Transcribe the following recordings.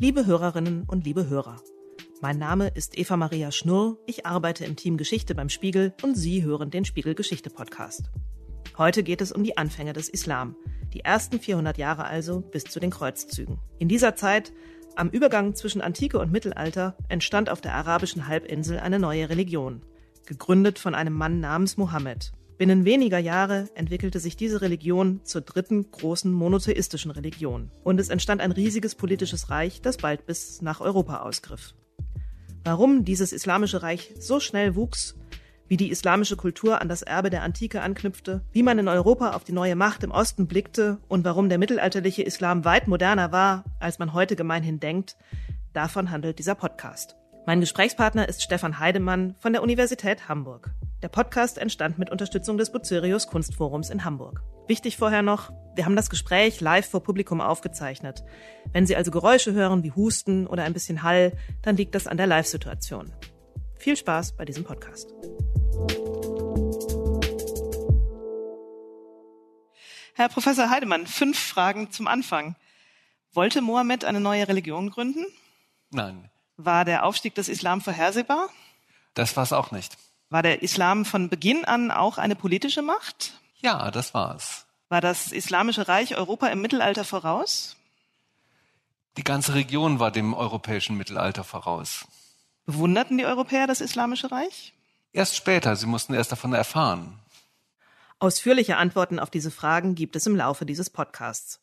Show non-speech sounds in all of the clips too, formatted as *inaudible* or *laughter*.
Liebe Hörerinnen und liebe Hörer, mein Name ist Eva Maria Schnurr, ich arbeite im Team Geschichte beim Spiegel und Sie hören den Spiegel Geschichte Podcast. Heute geht es um die Anfänge des Islam, die ersten 400 Jahre also bis zu den Kreuzzügen. In dieser Zeit, am Übergang zwischen Antike und Mittelalter, entstand auf der arabischen Halbinsel eine neue Religion, gegründet von einem Mann namens Mohammed. Binnen weniger Jahre entwickelte sich diese Religion zur dritten großen monotheistischen Religion und es entstand ein riesiges politisches Reich, das bald bis nach Europa ausgriff. Warum dieses islamische Reich so schnell wuchs, wie die islamische Kultur an das Erbe der Antike anknüpfte, wie man in Europa auf die neue Macht im Osten blickte und warum der mittelalterliche Islam weit moderner war, als man heute gemeinhin denkt, davon handelt dieser Podcast. Mein Gesprächspartner ist Stefan Heidemann von der Universität Hamburg. Der Podcast entstand mit Unterstützung des Bucerius Kunstforums in Hamburg. Wichtig vorher noch, wir haben das Gespräch live vor Publikum aufgezeichnet. Wenn Sie also Geräusche hören wie Husten oder ein bisschen Hall, dann liegt das an der Live-Situation. Viel Spaß bei diesem Podcast. Herr Professor Heidemann, fünf Fragen zum Anfang. Wollte Mohammed eine neue Religion gründen? Nein. War der Aufstieg des Islam vorhersehbar? Das war es auch nicht. War der Islam von Beginn an auch eine politische Macht? Ja, das war es. War das Islamische Reich Europa im Mittelalter voraus? Die ganze Region war dem europäischen Mittelalter voraus. Bewunderten die Europäer das Islamische Reich? Erst später, sie mussten erst davon erfahren. Ausführliche Antworten auf diese Fragen gibt es im Laufe dieses Podcasts.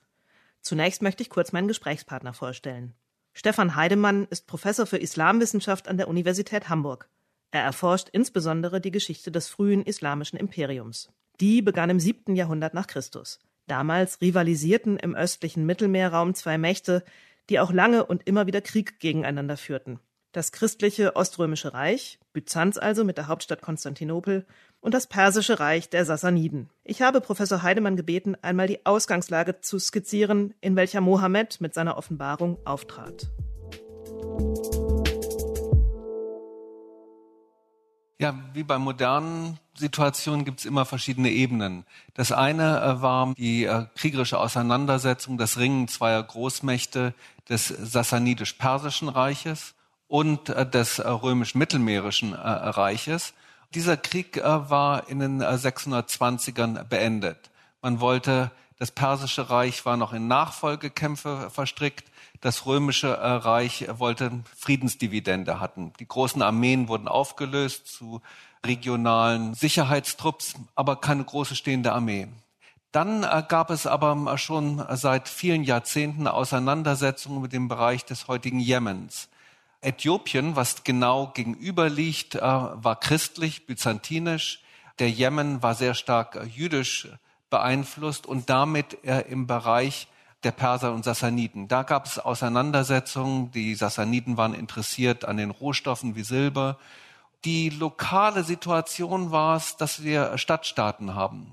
Zunächst möchte ich kurz meinen Gesprächspartner vorstellen. Stefan Heidemann ist Professor für Islamwissenschaft an der Universität Hamburg. Er erforscht insbesondere die Geschichte des frühen islamischen Imperiums. Die begann im siebten Jahrhundert nach Christus. Damals rivalisierten im östlichen Mittelmeerraum zwei Mächte, die auch lange und immer wieder Krieg gegeneinander führten. Das christliche Oströmische Reich, Byzanz also mit der Hauptstadt Konstantinopel, und das Persische Reich der Sassaniden. Ich habe Professor Heidemann gebeten, einmal die Ausgangslage zu skizzieren, in welcher Mohammed mit seiner Offenbarung auftrat. Ja, wie bei modernen Situationen gibt es immer verschiedene Ebenen. Das eine äh, war die äh, kriegerische Auseinandersetzung, das Ringen zweier Großmächte des Sassanidisch-Persischen Reiches und äh, des römisch-mittelmeerischen Reiches. Dieser Krieg war in den 620ern beendet. Man wollte, das Persische Reich war noch in Nachfolgekämpfe verstrickt das römische äh, Reich wollte Friedensdividende hatten. Die großen Armeen wurden aufgelöst zu regionalen Sicherheitstrupps, aber keine große stehende Armee. Dann äh, gab es aber schon seit vielen Jahrzehnten Auseinandersetzungen mit dem Bereich des heutigen Jemens. Äthiopien, was genau gegenüber liegt, äh, war christlich, byzantinisch. Der Jemen war sehr stark jüdisch beeinflusst und damit im Bereich der Perser und Sassaniden. Da gab es Auseinandersetzungen. Die Sassaniden waren interessiert an den Rohstoffen wie Silber. Die lokale Situation war es, dass wir Stadtstaaten haben,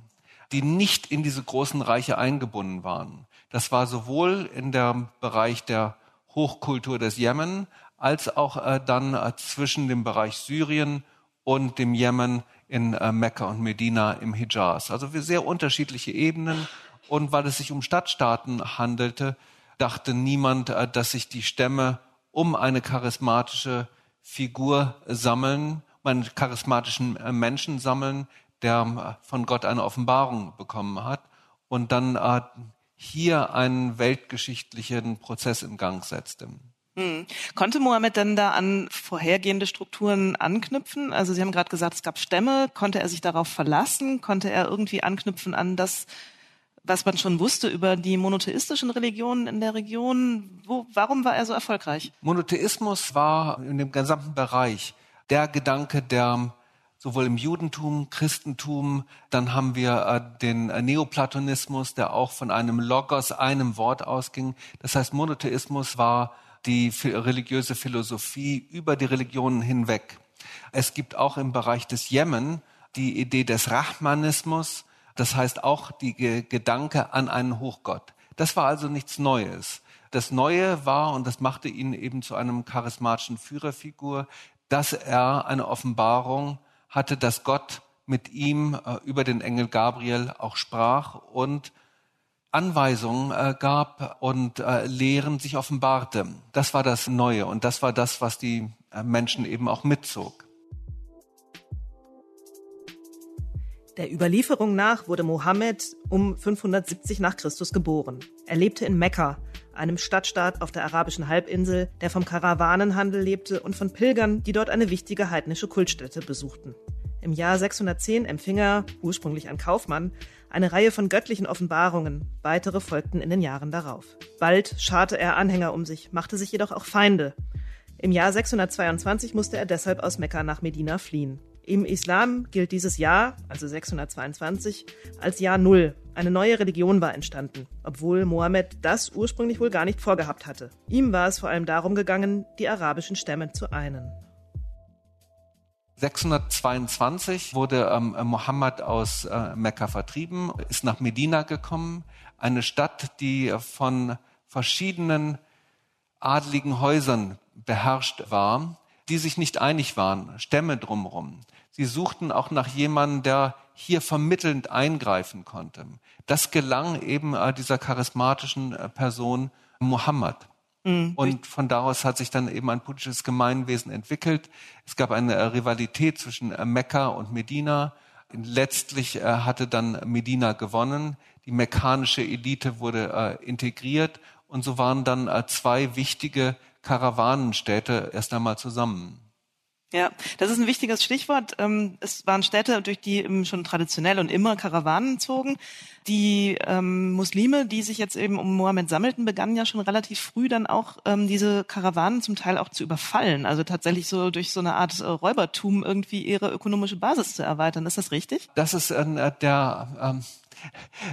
die nicht in diese großen Reiche eingebunden waren. Das war sowohl in der Bereich der Hochkultur des Jemen als auch äh, dann äh, zwischen dem Bereich Syrien und dem Jemen in äh, Mekka und Medina im Hijaz. Also wir sehr unterschiedliche Ebenen und weil es sich um Stadtstaaten handelte, dachte niemand, äh, dass sich die Stämme um eine charismatische Figur sammeln, einen charismatischen äh, Menschen sammeln, der äh, von Gott eine Offenbarung bekommen hat und dann hier einen weltgeschichtlichen Prozess in Gang setzte. Hm. Konnte Mohammed denn da an vorhergehende Strukturen anknüpfen? Also Sie haben gerade gesagt, es gab Stämme. Konnte er sich darauf verlassen? Konnte er irgendwie anknüpfen an das, was man schon wusste über die monotheistischen Religionen in der Region. Wo, warum war er so erfolgreich? Monotheismus war in dem gesamten Bereich der Gedanke, der sowohl im Judentum, Christentum, dann haben wir äh, den Neoplatonismus, der auch von einem Logos, einem Wort ausging. Das heißt, Monotheismus war die religiöse Philosophie über die Religionen hinweg. Es gibt auch im Bereich des Jemen die Idee des Rahmanismus, das heißt auch die Gedanke an einen Hochgott. Das war also nichts Neues. Das Neue war, und das machte ihn eben zu einem charismatischen Führerfigur, dass er eine Offenbarung hatte, dass Gott mit ihm äh, über den Engel Gabriel auch sprach und Anweisungen äh, gab und äh, Lehren sich offenbarte. Das war das Neue und das war das, was die äh, Menschen eben auch mitzog. Der Überlieferung nach wurde Mohammed um 570 nach Christus geboren. Er lebte in Mekka, einem Stadtstaat auf der arabischen Halbinsel, der vom Karawanenhandel lebte und von Pilgern, die dort eine wichtige heidnische Kultstätte besuchten. Im Jahr 610 empfing er, ursprünglich ein Kaufmann, eine Reihe von göttlichen Offenbarungen, weitere folgten in den Jahren darauf. Bald scharte er Anhänger um sich, machte sich jedoch auch Feinde. Im Jahr 622 musste er deshalb aus Mekka nach Medina fliehen. Im Islam gilt dieses Jahr, also 622, als Jahr Null. Eine neue Religion war entstanden, obwohl Mohammed das ursprünglich wohl gar nicht vorgehabt hatte. Ihm war es vor allem darum gegangen, die arabischen Stämme zu einen. 622 wurde ähm, Mohammed aus äh, Mekka vertrieben, ist nach Medina gekommen, eine Stadt, die von verschiedenen adligen Häusern beherrscht war, die sich nicht einig waren, Stämme drumherum. Sie suchten auch nach jemandem, der hier vermittelnd eingreifen konnte. Das gelang eben äh, dieser charismatischen äh, Person Muhammad. Mhm. Und von daraus hat sich dann eben ein politisches Gemeinwesen entwickelt. Es gab eine äh, Rivalität zwischen Mekka und Medina. Letztlich hatte dann Medina gewonnen. Die mekkanische Elite wurde integriert und so waren dann zwei wichtige Karawanenstädte erst einmal zusammen. Ja, das ist ein wichtiges Stichwort. Ähm, es waren Städte, durch die schon traditionell und immer Karawanen zogen. Die ähm, Muslime, die sich jetzt eben um Mohammed sammelten, begannen ja schon relativ früh dann auch ähm, diese Karawanen zum Teil auch zu überfallen. Also tatsächlich so durch so eine Art äh, Räubertum irgendwie ihre ökonomische Basis zu erweitern. Ist das richtig? Das ist äh, der ähm,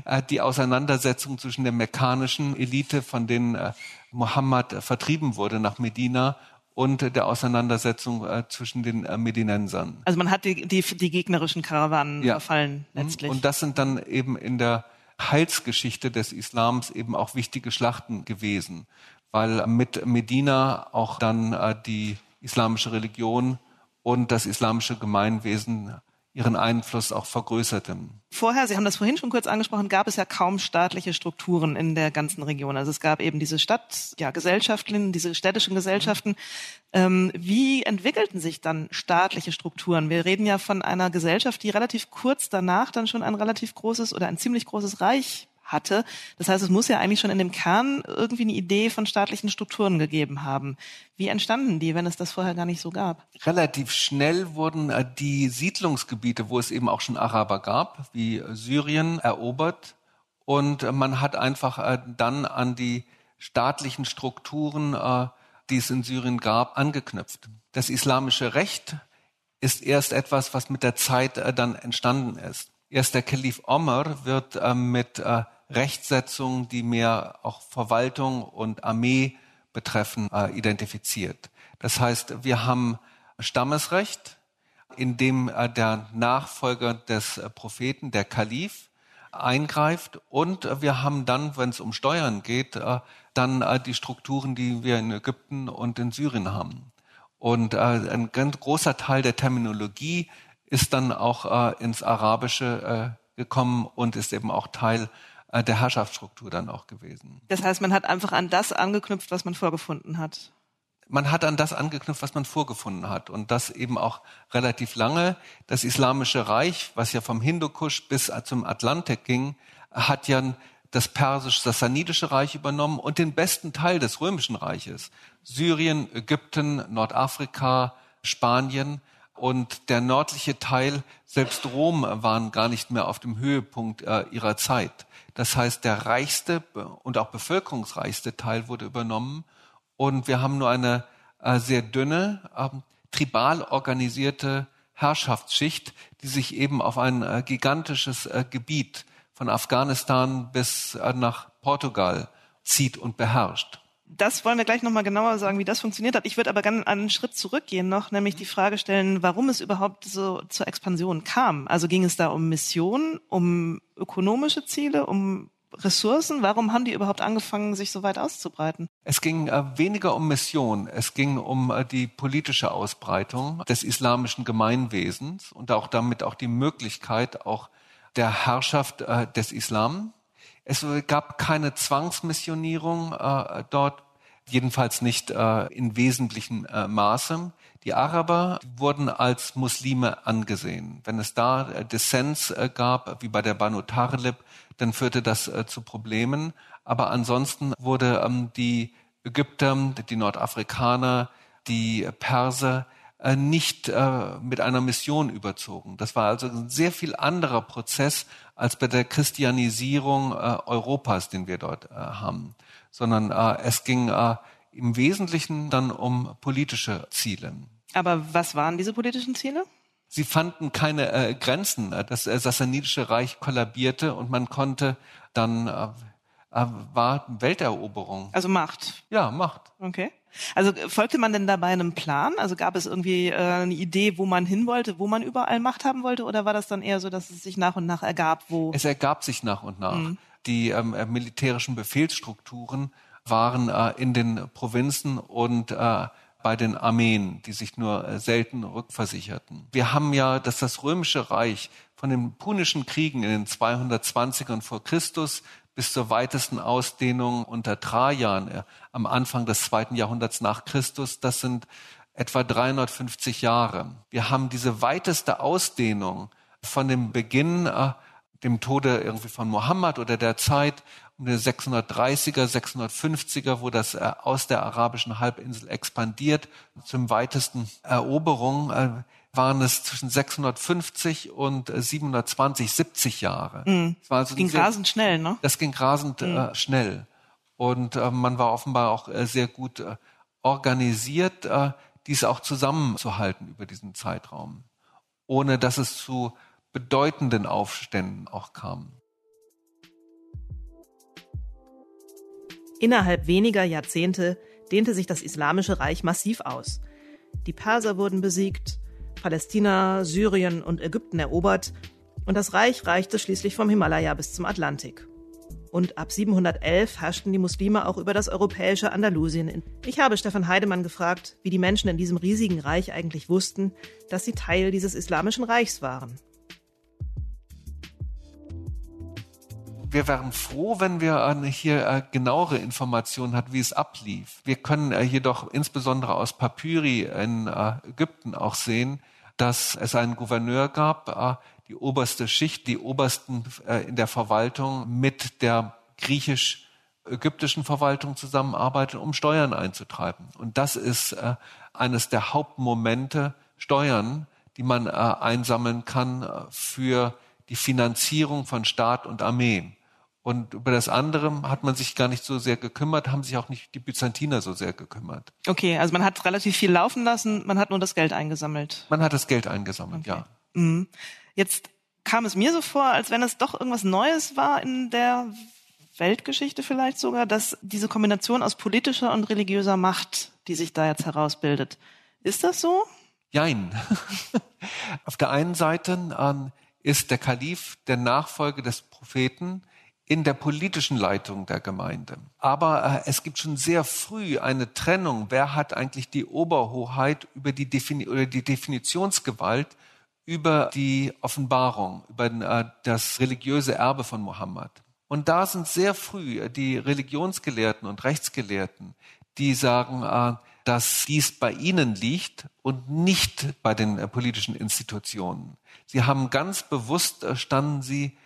äh, die Auseinandersetzung zwischen der mekkanischen Elite, von denen äh, Mohammed vertrieben wurde nach Medina und der Auseinandersetzung äh, zwischen den äh, Medinensern. Also man hat die, die, die gegnerischen Karawanen ja. verfallen mhm. letztlich. Und das sind dann eben in der Heilsgeschichte des Islams eben auch wichtige Schlachten gewesen, weil mit Medina auch dann äh, die islamische Religion und das islamische Gemeinwesen ihren Einfluss auch vergrößerte. Vorher, Sie haben das vorhin schon kurz angesprochen, gab es ja kaum staatliche Strukturen in der ganzen Region. Also es gab eben diese Stadt, ja, diese städtischen Gesellschaften. Ähm, wie entwickelten sich dann staatliche Strukturen? Wir reden ja von einer Gesellschaft, die relativ kurz danach dann schon ein relativ großes oder ein ziemlich großes Reich hatte. Das heißt, es muss ja eigentlich schon in dem Kern irgendwie eine Idee von staatlichen Strukturen gegeben haben. Wie entstanden die, wenn es das vorher gar nicht so gab? Relativ schnell wurden äh, die Siedlungsgebiete, wo es eben auch schon Araber gab, wie Syrien, erobert. Und äh, man hat einfach äh, dann an die staatlichen Strukturen, die es in Syrien gab, angeknüpft. Das islamische Recht ist erst etwas, was mit der Zeit dann entstanden ist. Erst der Kalif Omar wird mit Rechtsetzungen, die mehr auch Verwaltung und Armee betreffen, äh, identifiziert. Das heißt, wir haben Stammesrecht, in dem äh, der Nachfolger des äh, Propheten, der Kalif, eingreift und wir haben dann, wenn es um Steuern geht, dann die Strukturen, die wir in Ägypten und in Syrien haben. Und ein ganz großer Teil der Terminologie ist dann auch ins Arabische gekommen und ist eben auch Teil der Herrschaftsstruktur dann auch gewesen. Das heißt, man hat einfach an das angeknüpft, was man vorgefunden hat. Man hat an das angeknüpft, was man vorgefunden hat. Und das eben auch relativ lange. Das Islamische Reich, was ja vom Hindukusch bis zum Atlantik ging, hat ja das persisch-sassanidische Reich übernommen und den besten Teil des römischen Reiches. Syrien, Ägypten, Nordafrika, Spanien und der nördliche Teil, selbst Rom waren gar nicht mehr auf dem Höhepunkt äh, ihrer Zeit. Das heißt, der reichste und auch bevölkerungsreichste Teil wurde übernommen und wir haben nur eine äh, sehr dünne, äh, tribal organisierte Herrschaftsschicht, die sich eben auf ein äh, gigantisches äh, Gebiet von Afghanistan bis äh, nach Portugal zieht und beherrscht das wollen wir gleich nochmal genauer sagen, wie das funktioniert hat. Ich würde aber gerne einen Schritt zurückgehen noch, nämlich die Frage stellen, warum es überhaupt so zur Expansion kam. Also ging es da um Mission, um ökonomische Ziele, um Ressourcen? Warum haben die überhaupt angefangen, sich so weit auszubreiten? Es ging äh, weniger um Mission. Es ging um äh, die politische Ausbreitung des islamischen Gemeinwesens und auch damit auch die Möglichkeit auch der Herrschaft äh, des Islam Es gab keine Zwangsmissionierung äh, dort, jedenfalls nicht äh, in wesentlichem äh, Maße. Die Araber wurden als Muslime angesehen. Wenn es da äh, Dissens äh, gab, wie bei der Banu Tarlib, dann führte das äh, zu Problemen. Aber ansonsten wurde ähm, die Ägypter, die Nordafrikaner, die Perser nicht äh, mit einer Mission überzogen. Das war also ein sehr viel anderer Prozess als bei der Christianisierung äh, Europas, den wir dort haben, sondern es ging im Wesentlichen dann um politische Ziele. Aber was waren diese politischen Ziele? Sie fanden keine äh, Grenzen. Das äh, Sassanidische Reich kollabierte und man konnte dann äh, war Welteroberung. Also Macht. Ja, Macht. Okay. Also folgte man denn dabei einem Plan? Also gab es irgendwie äh, eine Idee, wo man hin wollte, wo man überall Macht haben wollte? Oder war das dann eher so, dass es sich nach und nach ergab, wo? Es ergab sich nach und nach. Mhm. Die ähm, äh, militärischen Befehlsstrukturen waren äh, in den Provinzen und äh, bei den Armeen, die sich nur äh, selten rückversicherten. Wir haben ja, dass das römische Reich von den punischen Kriegen in den 220ern vor Christus bis zur weitesten Ausdehnung unter Trajan äh, am Anfang des zweiten Jahrhunderts nach Christus. Das sind etwa 350 Jahre. Wir haben diese weiteste Ausdehnung von dem Beginn, äh, dem Tode irgendwie von Mohammed oder der Zeit um die 630er, 650er, wo das äh, aus der arabischen Halbinsel expandiert, zum weitesten Eroberung. Äh, waren es zwischen 650 und 720, äh, 70 Jahre. Mhm. Das war also ging sehr, rasend schnell, ne? Das ging rasend mhm. äh, schnell. Und äh, man war offenbar auch äh, sehr gut äh, organisiert, äh, dies auch zusammenzuhalten über diesen Zeitraum, ohne dass es zu bedeutenden Aufständen auch kam. Innerhalb weniger Jahrzehnte dehnte sich das Islamische Reich massiv aus. Die Perser wurden besiegt, Palästina, Syrien und Ägypten erobert und das Reich reichte schließlich vom Himalaya bis zum Atlantik. Und ab 711 herrschten die Muslime auch über das europäische Andalusien. Ich habe Stefan Heidemann gefragt, wie die Menschen in diesem riesigen Reich eigentlich wussten, dass sie Teil dieses islamischen Reichs waren. wir wären froh, wenn wir hier äh, genauere Informationen hatten, wie es ablief. Wir können äh, jedoch insbesondere aus Papyri in äh, Ägypten auch sehen, dass es einen Gouverneur gab, äh, die oberste Schicht, die obersten äh, in der Verwaltung mit der griechisch-ägyptischen Verwaltung zusammenarbeiten, um Steuern einzutreiben. Und das ist äh, eines der Hauptmomente, Steuern, die man einsammeln kann für die Finanzierung von Staat und Armee. Und über das andere hat man sich gar nicht so sehr gekümmert, haben sich auch nicht die Byzantiner so sehr gekümmert. Okay, also man hat relativ viel laufen lassen, man hat nur das Geld eingesammelt. Man hat das Geld eingesammelt, okay. ja. Mhm. Jetzt kam es mir so vor, als wenn es doch irgendwas Neues war in der Weltgeschichte vielleicht sogar, dass diese Kombination aus politischer und religiöser Macht, die sich da jetzt herausbildet. Ist das so? Jein. *laughs* Auf der einen Seite ähm, ist der Kalif der Nachfolger des Propheten, in der politischen Leitung der Gemeinde. Aber äh, es gibt schon sehr früh eine Trennung. Wer hat eigentlich die Oberhoheit über die, Defini oder die Definitionsgewalt über die Offenbarung, über äh, das religiöse Erbe von Mohammed? Und da sind sehr früh die Religionsgelehrten und Rechtsgelehrten, die sagen, äh, dass dies bei ihnen liegt und nicht bei den äh, politischen Institutionen. Sie haben ganz bewusst, äh, standen sie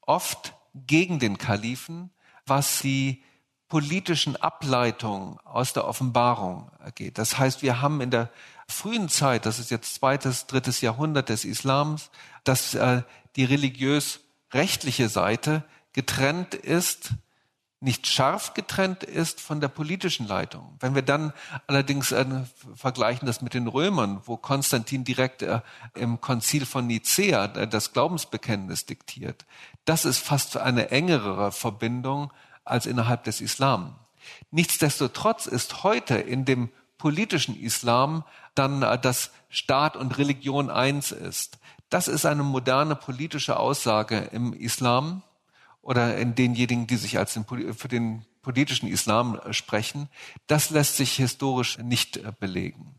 oft gegen den Kalifen, was die politischen Ableitungen aus der Offenbarung geht. Das heißt, wir haben in der frühen Zeit, das ist jetzt zweites, drittes Jahrhundert des Islams, dass äh, die religiös-rechtliche Seite getrennt ist, nicht scharf getrennt ist von der politischen Leitung. Wenn wir dann allerdings äh, vergleichen das mit den Römern, wo Konstantin direkt äh, im Konzil von Nicea äh, das Glaubensbekenntnis diktiert, das ist fast eine engere Verbindung als innerhalb des Islam. Nichtsdestotrotz ist heute in dem politischen Islam dann, äh, dass Staat und Religion eins ist. Das ist eine moderne politische Aussage im Islam oder in denjenigen, die sich als den, für den politischen Islam äh, sprechen. Das lässt sich historisch nicht äh, belegen.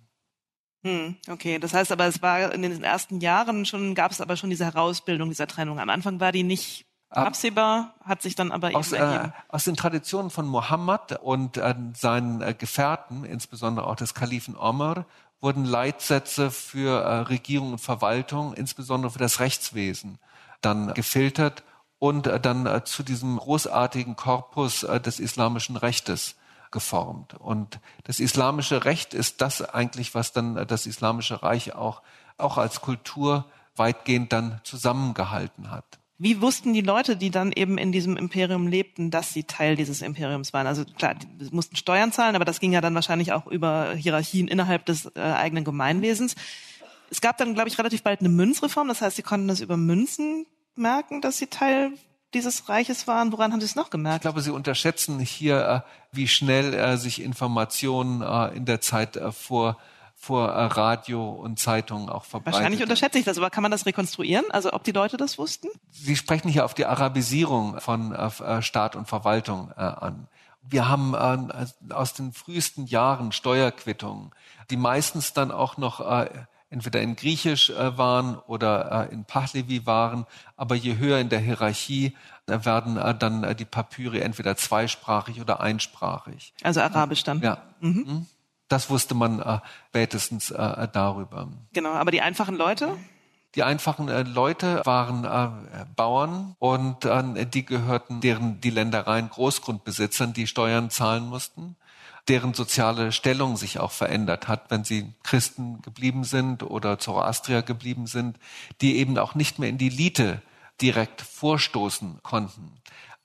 Hm, okay, das heißt aber, es war in den ersten Jahren schon, gab es aber schon diese Herausbildung dieser Trennung. Am Anfang war die nicht Absehbar hat sich dann aber aus. Äh, aus den Traditionen von Mohammed und äh, seinen äh, Gefährten, insbesondere auch des Kalifen Omar, wurden Leitsätze für äh, Regierung und Verwaltung, insbesondere für das Rechtswesen, dann gefiltert und äh, dann äh, zu diesem großartigen Korpus des islamischen Rechtes geformt. Und das islamische Recht ist das eigentlich, was dann das islamische Reich auch, auch als Kultur weitgehend dann zusammengehalten hat. Wie wussten die Leute, die dann eben in diesem Imperium lebten, dass sie Teil dieses Imperiums waren? Also klar, die mussten Steuern zahlen, aber das ging ja dann wahrscheinlich auch über Hierarchien innerhalb des äh, eigenen Gemeinwesens. Es gab dann, glaube ich, relativ bald eine Münzreform. Das heißt, sie konnten das über Münzen merken, dass sie Teil dieses Reiches waren. Woran haben Sie es noch gemerkt? Ich glaube, Sie unterschätzen hier, äh, wie schnell äh, sich Informationen äh, in der Zeit vor vor Radio und Zeitungen auch verbreitet. Wahrscheinlich unterschätze ich das, aber kann man das rekonstruieren? Also ob die Leute das wussten? Sie sprechen hier auf die Arabisierung von Staat und Verwaltung an. Wir haben aus den frühesten Jahren Steuerquittungen, die meistens dann auch noch entweder in Griechisch äh, waren oder äh, in Pahlevi waren, aber je höher in der Hierarchie werden äh, dann die Papyri entweder zweisprachig oder einsprachig. Also Arabisch dann. Ja. Mhm. mhm. Das wusste man spätestens darüber. Genau, aber die einfachen Leute? Die einfachen äh, Leute waren äh, Bauern und äh, die gehörten deren die Ländereien Großgrundbesitzern, die Steuern zahlen mussten, deren soziale Stellung sich auch verändert hat, wenn sie Christen geblieben sind oder Zoroastrier geblieben sind, die eben auch nicht mehr in die Elite direkt vorstoßen konnten.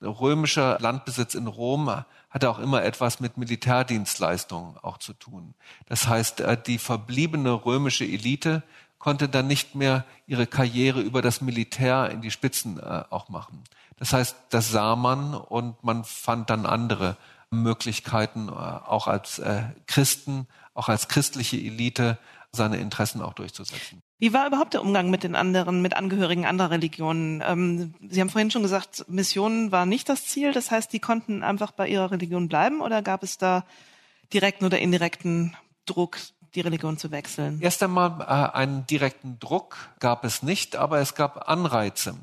Römischer Landbesitz in Rom hatte auch immer etwas mit Militärdienstleistungen auch zu tun. Das heißt, äh, die verbliebene römische Elite konnte dann nicht mehr ihre Karriere über das Militär in die Spitzen äh, auch machen. Das heißt, das sah man und man fand dann andere Möglichkeiten, äh, auch als Christen, auch als christliche Elite seine Interessen auch durchzusetzen. Wie war überhaupt der Umgang mit den anderen, mit Angehörigen anderer Religionen? Ähm, Sie haben vorhin schon gesagt, Mission war nicht das Ziel. Das heißt, die konnten einfach bei ihrer Religion bleiben oder gab es da direkten oder indirekten Druck, die Religion zu wechseln? Erst einmal äh, einen direkten Druck gab es nicht, aber es gab Anreize.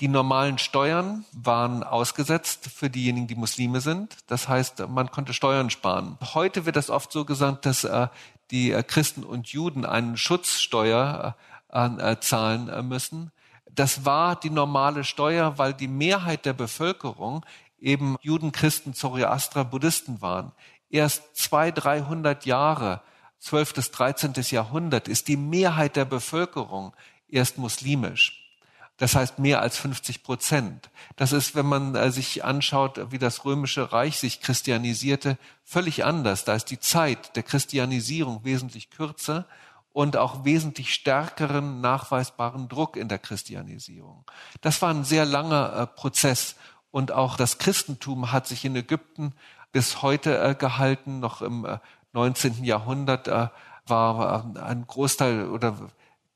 Die normalen Steuern waren ausgesetzt für diejenigen, die Muslime sind. Das heißt, man konnte Steuern sparen. Heute wird das oft so gesagt, dass äh, die äh, Christen und Juden einen Schutzsteuer äh, äh, zahlen müssen. Das war die normale Steuer, weil die Mehrheit der Bevölkerung eben Juden, Christen, Zoroaster, Buddhisten waren. Erst zwei, dreihundert Jahre, 12. bis 13. Jahrhundert, ist die Mehrheit der Bevölkerung erst muslimisch. Das heißt mehr als 50 Prozent. Das ist, wenn man äh, sich anschaut, wie das römische Reich sich christianisierte, völlig anders. Da ist die Zeit der Christianisierung wesentlich kürzer und auch wesentlich stärkeren nachweisbaren Druck in der Christianisierung. Das war ein sehr langer äh, Prozess und auch das Christentum hat sich in Ägypten bis heute äh, gehalten. Noch im 19. Jahrhundert war ein Großteil oder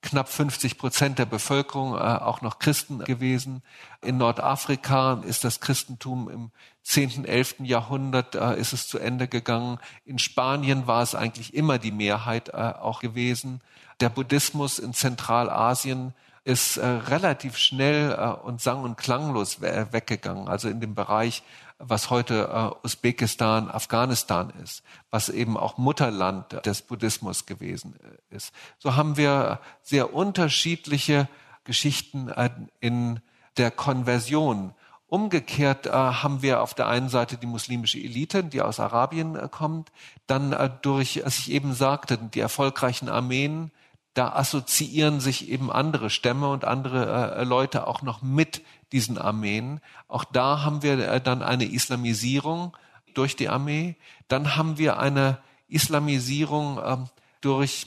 knapp 50 Prozent der Bevölkerung äh, auch noch Christen gewesen. In Nordafrika ist das Christentum im 10., 11. Jahrhundert äh, ist es zu Ende gegangen. In Spanien war es eigentlich immer die Mehrheit äh, auch gewesen. Der Buddhismus in Zentralasien ist äh, relativ schnell äh, und sang- und klanglos weggegangen, also in dem Bereich was heute äh, Usbekistan, Afghanistan ist, was eben auch Mutterland des Buddhismus gewesen äh, ist. So haben wir sehr unterschiedliche Geschichten äh, in der Konversion. Umgekehrt äh, haben wir auf der einen Seite die muslimische Elite, die aus Arabien äh, kommt, dann äh, durch, was ich eben sagte, die erfolgreichen Armeen, da assoziieren sich eben andere Stämme und andere äh, Leute auch noch mit diesen Armeen. Auch da haben wir äh, dann eine Islamisierung durch die Armee. Dann haben wir eine Islamisierung äh, durch,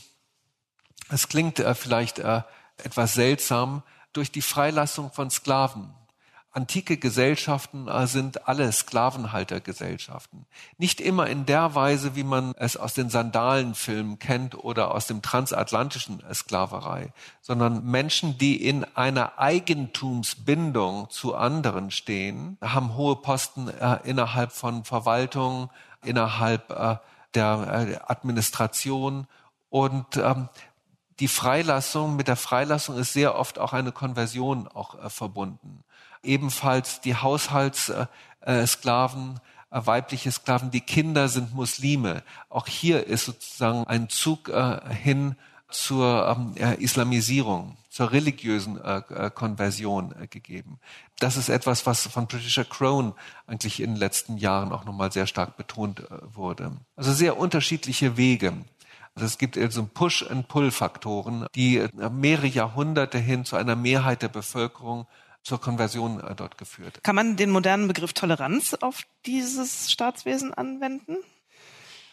es klingt äh, vielleicht äh, etwas seltsam, durch die Freilassung von Sklaven antike Gesellschaften äh, sind alle Sklavenhaltergesellschaften. Nicht immer in der Weise, wie man es aus den Sandalenfilmen kennt oder aus dem transatlantischen Sklaverei, sondern Menschen, die in einer Eigentumsbindung zu anderen stehen, haben hohe Posten äh, innerhalb von Verwaltung, innerhalb äh, der Administration und ähm, die Freilassung, mit der Freilassung ist sehr oft auch eine Konversion auch verbunden ebenfalls die Haushaltssklaven, äh, weibliche Sklaven, die Kinder sind Muslime. Auch hier ist sozusagen ein Zug äh, hin zur ähm, Islamisierung, zur religiösen äh, Konversion gegeben. Das ist etwas, was von Patricia Crone eigentlich in den letzten Jahren auch nochmal sehr stark betont wurde. Also sehr unterschiedliche Wege. Also es gibt so Push- and Pull-Faktoren, die mehrere Jahrhunderte hin zu einer Mehrheit der Bevölkerung zur Konversion äh, dort geführt. Kann man den modernen Begriff Toleranz auf dieses Staatswesen anwenden?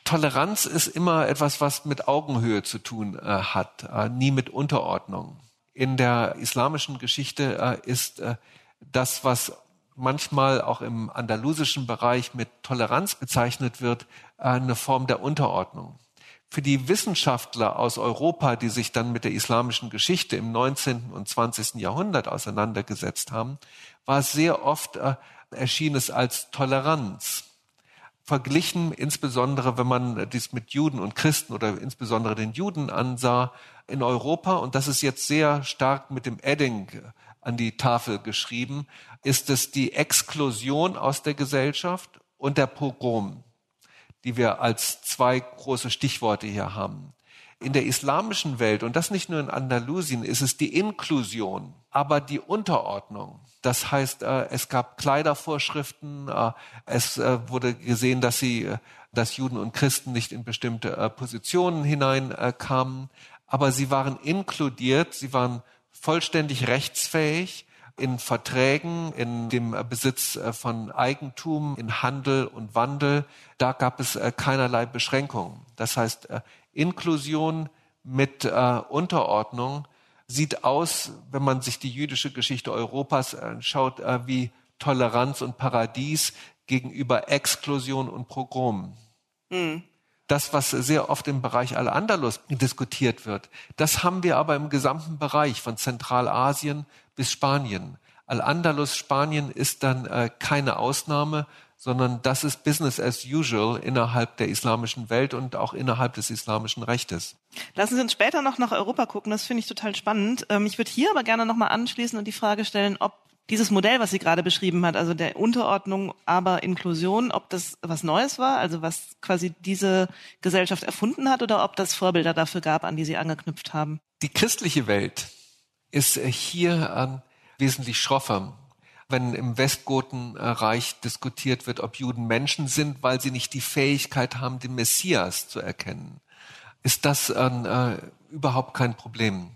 Toleranz ist immer etwas, was mit Augenhöhe zu tun äh, hat, äh, nie mit Unterordnung. In der islamischen Geschichte äh, ist äh, das, was manchmal auch im andalusischen Bereich mit Toleranz bezeichnet wird, äh, eine Form der Unterordnung. Für die Wissenschaftler aus Europa, die sich dann mit der islamischen Geschichte im 19. und 20. Jahrhundert auseinandergesetzt haben, war es sehr oft, äh, erschien es als Toleranz. Verglichen, insbesondere wenn man dies mit Juden und Christen oder insbesondere den Juden ansah, in Europa, und das ist jetzt sehr stark mit dem Edding an die Tafel geschrieben, ist es die Exklusion aus der Gesellschaft und der Pogrom die wir als zwei große Stichworte hier haben. In der islamischen Welt, und das nicht nur in Andalusien, ist es die Inklusion, aber die Unterordnung. Das heißt, äh, es gab Kleidervorschriften, äh, es äh, wurde gesehen, dass sie, dass Juden und Christen nicht in bestimmte Positionen hineinkamen, aber sie waren inkludiert, sie waren vollständig rechtsfähig in Verträgen, in dem Besitz äh, von Eigentum, in Handel und Wandel. Da gab es äh, keinerlei Beschränkungen. Das heißt, äh, Inklusion mit Unterordnung sieht aus, wenn man sich die jüdische Geschichte Europas anschaut, wie Toleranz und Paradies gegenüber Exklusion und Pogrom. Mhm. Das, was sehr oft im Bereich Al-Andalus diskutiert wird, das haben wir aber im gesamten Bereich von Zentralasien bis Spanien. Al-Andalus, Spanien ist dann äh, keine Ausnahme, sondern das ist Business as usual innerhalb der islamischen Welt und auch innerhalb des islamischen Rechtes. Lassen Sie uns später noch nach Europa gucken, das finde ich total spannend. Ähm, ich würde hier aber gerne nochmal anschließen und die Frage stellen, ob dieses Modell, was sie gerade beschrieben hat, also der Unterordnung, aber Inklusion, ob das was Neues war, also was quasi diese Gesellschaft erfunden hat oder ob das Vorbilder dafür gab, an die sie angeknüpft haben? Die christliche Welt ist hier äh, wesentlich schroffer. Wenn im Westgotenreich diskutiert wird, ob Juden Menschen sind, weil sie nicht die Fähigkeit haben, den Messias zu erkennen, ist das äh, überhaupt kein Problem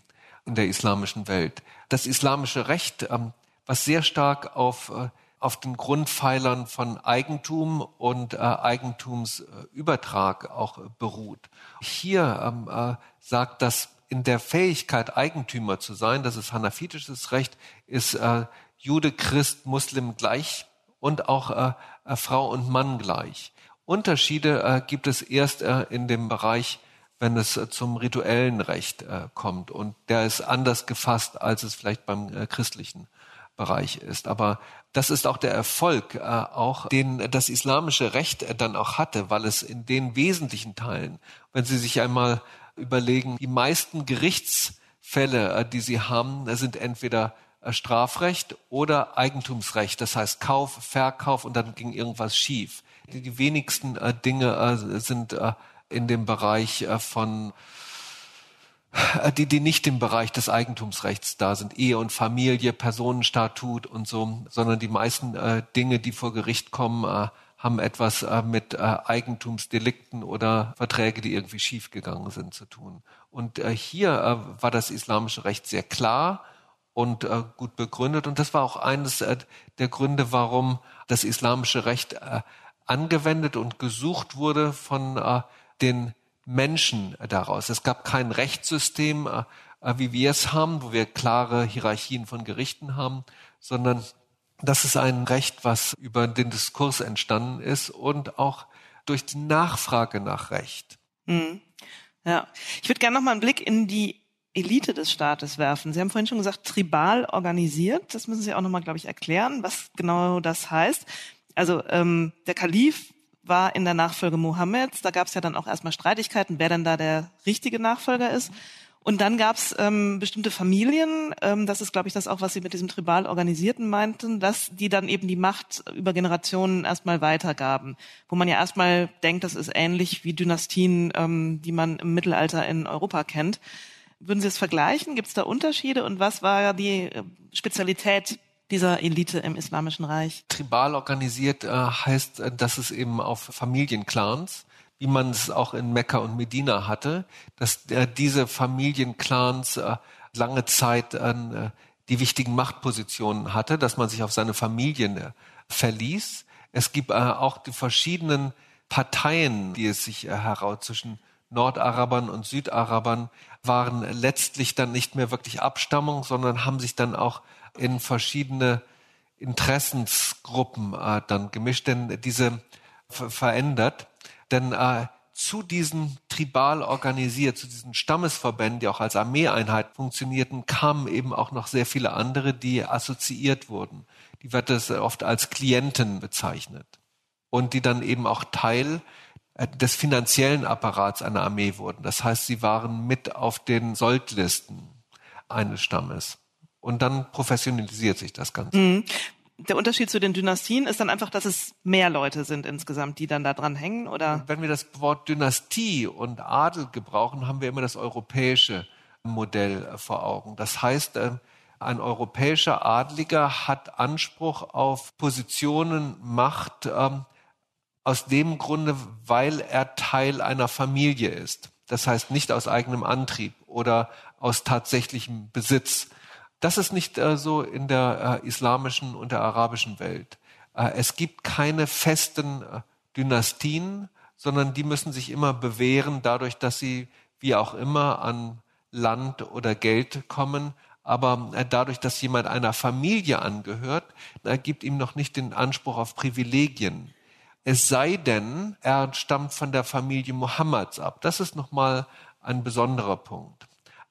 in der islamischen Welt. Das islamische Recht, äh, was sehr stark auf, äh, auf den Grundpfeilern von Eigentum und äh, Eigentumsübertrag auch beruht. Hier ähm, äh, sagt das in der Fähigkeit, Eigentümer zu sein, das ist hanafitisches Recht, ist äh, Jude, Christ, Muslim gleich und auch äh, äh, Frau und Mann gleich. Unterschiede äh, gibt es erst äh, in dem Bereich, wenn es äh, zum rituellen Recht äh, kommt. Und der ist anders gefasst, als es vielleicht beim äh, christlichen Bereich ist. Aber das ist auch der Erfolg, äh, auch den das islamische Recht äh, dann auch hatte, weil es in den wesentlichen Teilen, wenn Sie sich einmal überlegen, die meisten Gerichtsfälle, äh, die sie haben, sind entweder äh, Strafrecht oder Eigentumsrecht, das heißt Kauf, Verkauf und dann ging irgendwas schief. Die, die wenigsten äh, Dinge sind in dem Bereich von die, die nicht im Bereich des Eigentumsrechts da sind, Ehe und Familie, Personenstatut und so, sondern die meisten äh, Dinge, die vor Gericht kommen, äh, haben etwas äh, mit äh, Eigentumsdelikten oder Verträge, die irgendwie schiefgegangen sind, zu tun. Und äh, hier äh, war das islamische Recht sehr klar und äh, gut begründet. Und das war auch eines äh, der Gründe, warum das islamische Recht angewendet und gesucht wurde von den Menschen daraus. Es gab kein Rechtssystem, wie wir es haben, wo wir klare Hierarchien von Gerichten haben, sondern das ist ein Recht, was über den Diskurs entstanden ist und auch durch die Nachfrage nach Recht. Mhm. Ja, ich würde gerne noch mal einen Blick in die Elite des Staates werfen. Sie haben vorhin schon gesagt, tribal organisiert. Das müssen Sie auch noch mal, glaube ich, erklären, was genau das heißt. Also ähm, der Kalif war in der Nachfolge Mohammeds. Da gab es ja dann auch erstmal Streitigkeiten, wer denn da der richtige Nachfolger ist. Und dann gab es ähm, bestimmte Familien, ähm, das ist, glaube ich, das auch, was Sie mit diesem tribal Organisierten meinten, dass die dann eben die Macht über Generationen erstmal weitergaben. Wo man ja erstmal denkt, das ist ähnlich wie Dynastien, ähm, die man im Mittelalter in Europa kennt. Würden Sie es vergleichen? Gibt es da Unterschiede? Und was war die äh, Spezialität dieser Elite im Islamischen Reich? Tribal organisiert äh, heißt, äh, dass es eben auf Familienclans wie man es auch in Mekka und Medina hatte, dass äh, diese Familienclans äh, lange Zeit äh, die wichtigen Machtpositionen hatte, dass man sich auf seine Familien äh, verließ. Es gibt äh, auch die verschiedenen Parteien, die es sich äh, heraus zwischen Nordarabern und Südarabern waren letztlich dann nicht mehr wirklich Abstammung, sondern haben sich dann auch in verschiedene Interessensgruppen dann gemischt, denn diese verändert. Denn äh, zu diesen tribal organisiert, zu diesen Stammesverbänden, die auch als Armeeeinheit funktionierten, kamen eben auch noch sehr viele andere, die assoziiert wurden. Die wird es oft als Klienten bezeichnet. Und die dann eben auch Teil äh, des finanziellen Apparats einer Armee wurden. Das heißt, sie waren mit auf den Soldlisten eines Stammes. Und dann professionalisiert sich das Ganze. Der Unterschied zu den Dynastien ist dann einfach, dass es mehr Leute sind insgesamt, die dann da dran hängen, oder? Wenn wir das Wort Dynastie und Adel gebrauchen, haben wir immer das europäische Modell vor Augen. Das heißt, äh, ein europäischer Adliger hat Anspruch auf Positionen, Macht, ähm, aus dem Grunde, weil er Teil einer Familie ist. Das heißt nicht aus eigenem Antrieb oder aus tatsächlichem Besitz. Das ist nicht äh, so in der äh, islamischen und der arabischen Welt. Äh, es gibt keine festen äh, Dynastien, sondern die müssen sich immer bewähren, dadurch, dass sie wie auch immer an Land oder Geld kommen. Aber äh, dadurch, dass jemand einer Familie angehört, äh, gibt ihm noch nicht den Anspruch auf Privilegien. Es sei denn, er stammt von der Familie Mohammeds ab. Das ist nochmal ein besonderer Punkt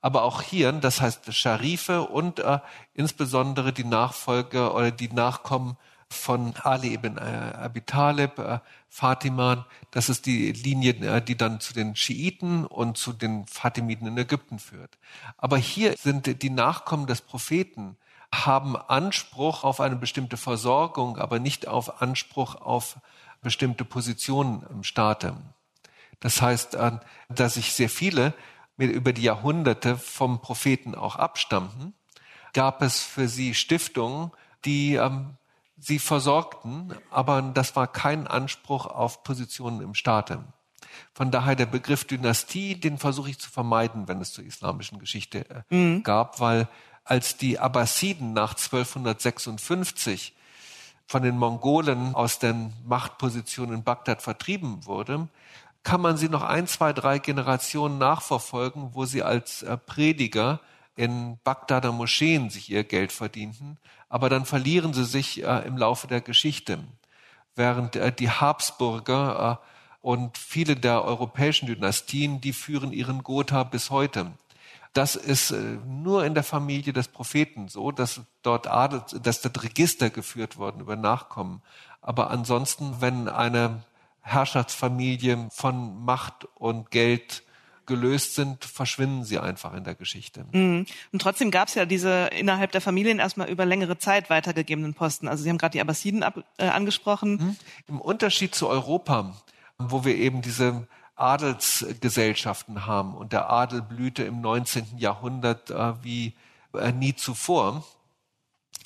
aber auch hier, das heißt Scharife und äh, insbesondere die Nachfolger oder die Nachkommen von Ali ibn äh, Abi Talib, äh, Fatima, das ist die Linie, äh, die dann zu den Schiiten und zu den Fatimiden in Ägypten führt. Aber hier sind die Nachkommen des Propheten, haben Anspruch auf eine bestimmte Versorgung, aber nicht auf Anspruch auf bestimmte Positionen im Staate. Das heißt, äh, dass sich sehr viele über die Jahrhunderte vom Propheten auch abstammten, gab es für sie Stiftungen, die ähm, sie versorgten, aber das war kein Anspruch auf Positionen im Staate. Von daher der Begriff Dynastie, den versuche ich zu vermeiden, wenn es zur islamischen Geschichte äh, mhm. gab, weil als die Abbasiden nach 1256 von den Mongolen aus den Machtpositionen in Bagdad vertrieben wurde, kann man sie noch ein, zwei, drei Generationen nachverfolgen, wo sie als äh, Prediger in Bagdader Moscheen sich ihr Geld verdienten, aber dann verlieren sie sich äh, im Laufe der Geschichte. Während äh, die Habsburger und viele der europäischen Dynastien, die führen ihren Gotha bis heute. Das ist nur in der Familie des Propheten so, dass dort Adel, dass das Register geführt worden über Nachkommen. Aber ansonsten, wenn eine Herrschaftsfamilie von Macht und Geld gelöst sind, verschwinden sie einfach in der Geschichte. Mhm. Und trotzdem gab es ja diese innerhalb der Familien erstmal über längere Zeit weitergegebenen Posten. Also Sie haben gerade die Abbasiden ab, äh, angesprochen. Mhm. Im Unterschied zu Europa, wo wir eben diese Adelsgesellschaften haben und der Adel blühte im 19. Jahrhundert äh, wie äh, nie zuvor,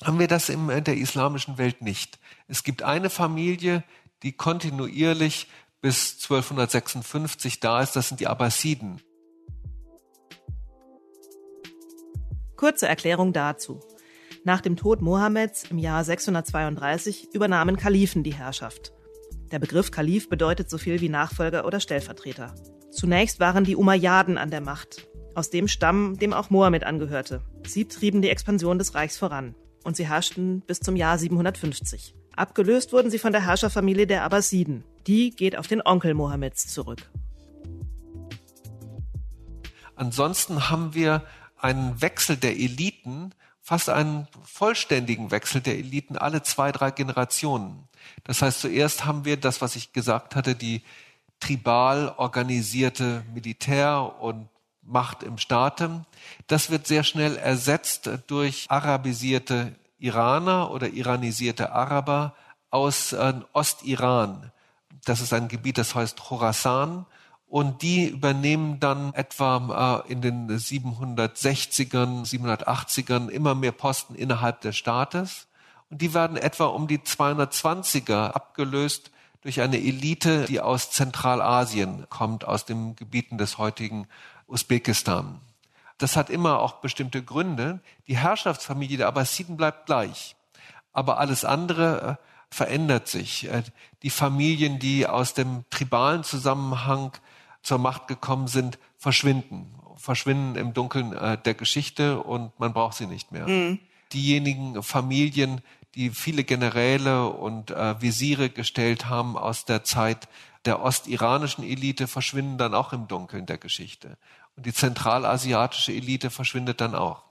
haben wir das in der islamischen Welt nicht. Es gibt eine Familie, die kontinuierlich bis 1256 da ist. Das sind die Abbasiden. Kurze Erklärung dazu. Nach dem Tod Mohammeds im Jahr 632 übernahmen Kalifen die Herrschaft. Der Begriff Kalif bedeutet so viel wie Nachfolger oder Stellvertreter. Zunächst waren die Umayyaden an der Macht, aus dem Stamm, dem auch Mohammed angehörte. Sie trieben die Expansion des Reichs voran und sie herrschten bis zum Jahr 750. Abgelöst wurden sie von der Herrscherfamilie der Abbasiden. Die geht auf den Onkel Mohammeds zurück. Ansonsten haben wir einen Wechsel der Eliten, fast einen vollständigen Wechsel der Eliten alle zwei, drei Generationen. Das heißt, zuerst haben wir das, was ich gesagt hatte, die tribal organisierte Militär- und Macht im Staate. Das wird sehr schnell ersetzt durch arabisierte Iraner oder iranisierte Araber aus äh, Ostiran. Das ist ein Gebiet, das heißt Khorasan. Und die übernehmen dann etwa äh, in den 760ern, 780ern immer mehr Posten innerhalb des Staates. Und die werden etwa um die 220er abgelöst durch eine Elite, die aus Zentralasien kommt, aus den Gebieten des heutigen Usbekistan. Das hat immer auch bestimmte Gründe. Die Herrschaftsfamilie der Abbasiden bleibt gleich. Aber alles andere äh, verändert sich. Äh, die Familien, die aus dem tribalen Zusammenhang zur Macht gekommen sind, verschwinden, verschwinden im Dunkeln äh, der Geschichte und man braucht sie nicht mehr. Mhm. Diejenigen Familien, die viele Generäle und Visiere gestellt haben aus der Zeit der ostiranischen Elite, verschwinden dann auch im Dunkeln der Geschichte. Und die zentralasiatische Elite verschwindet dann auch.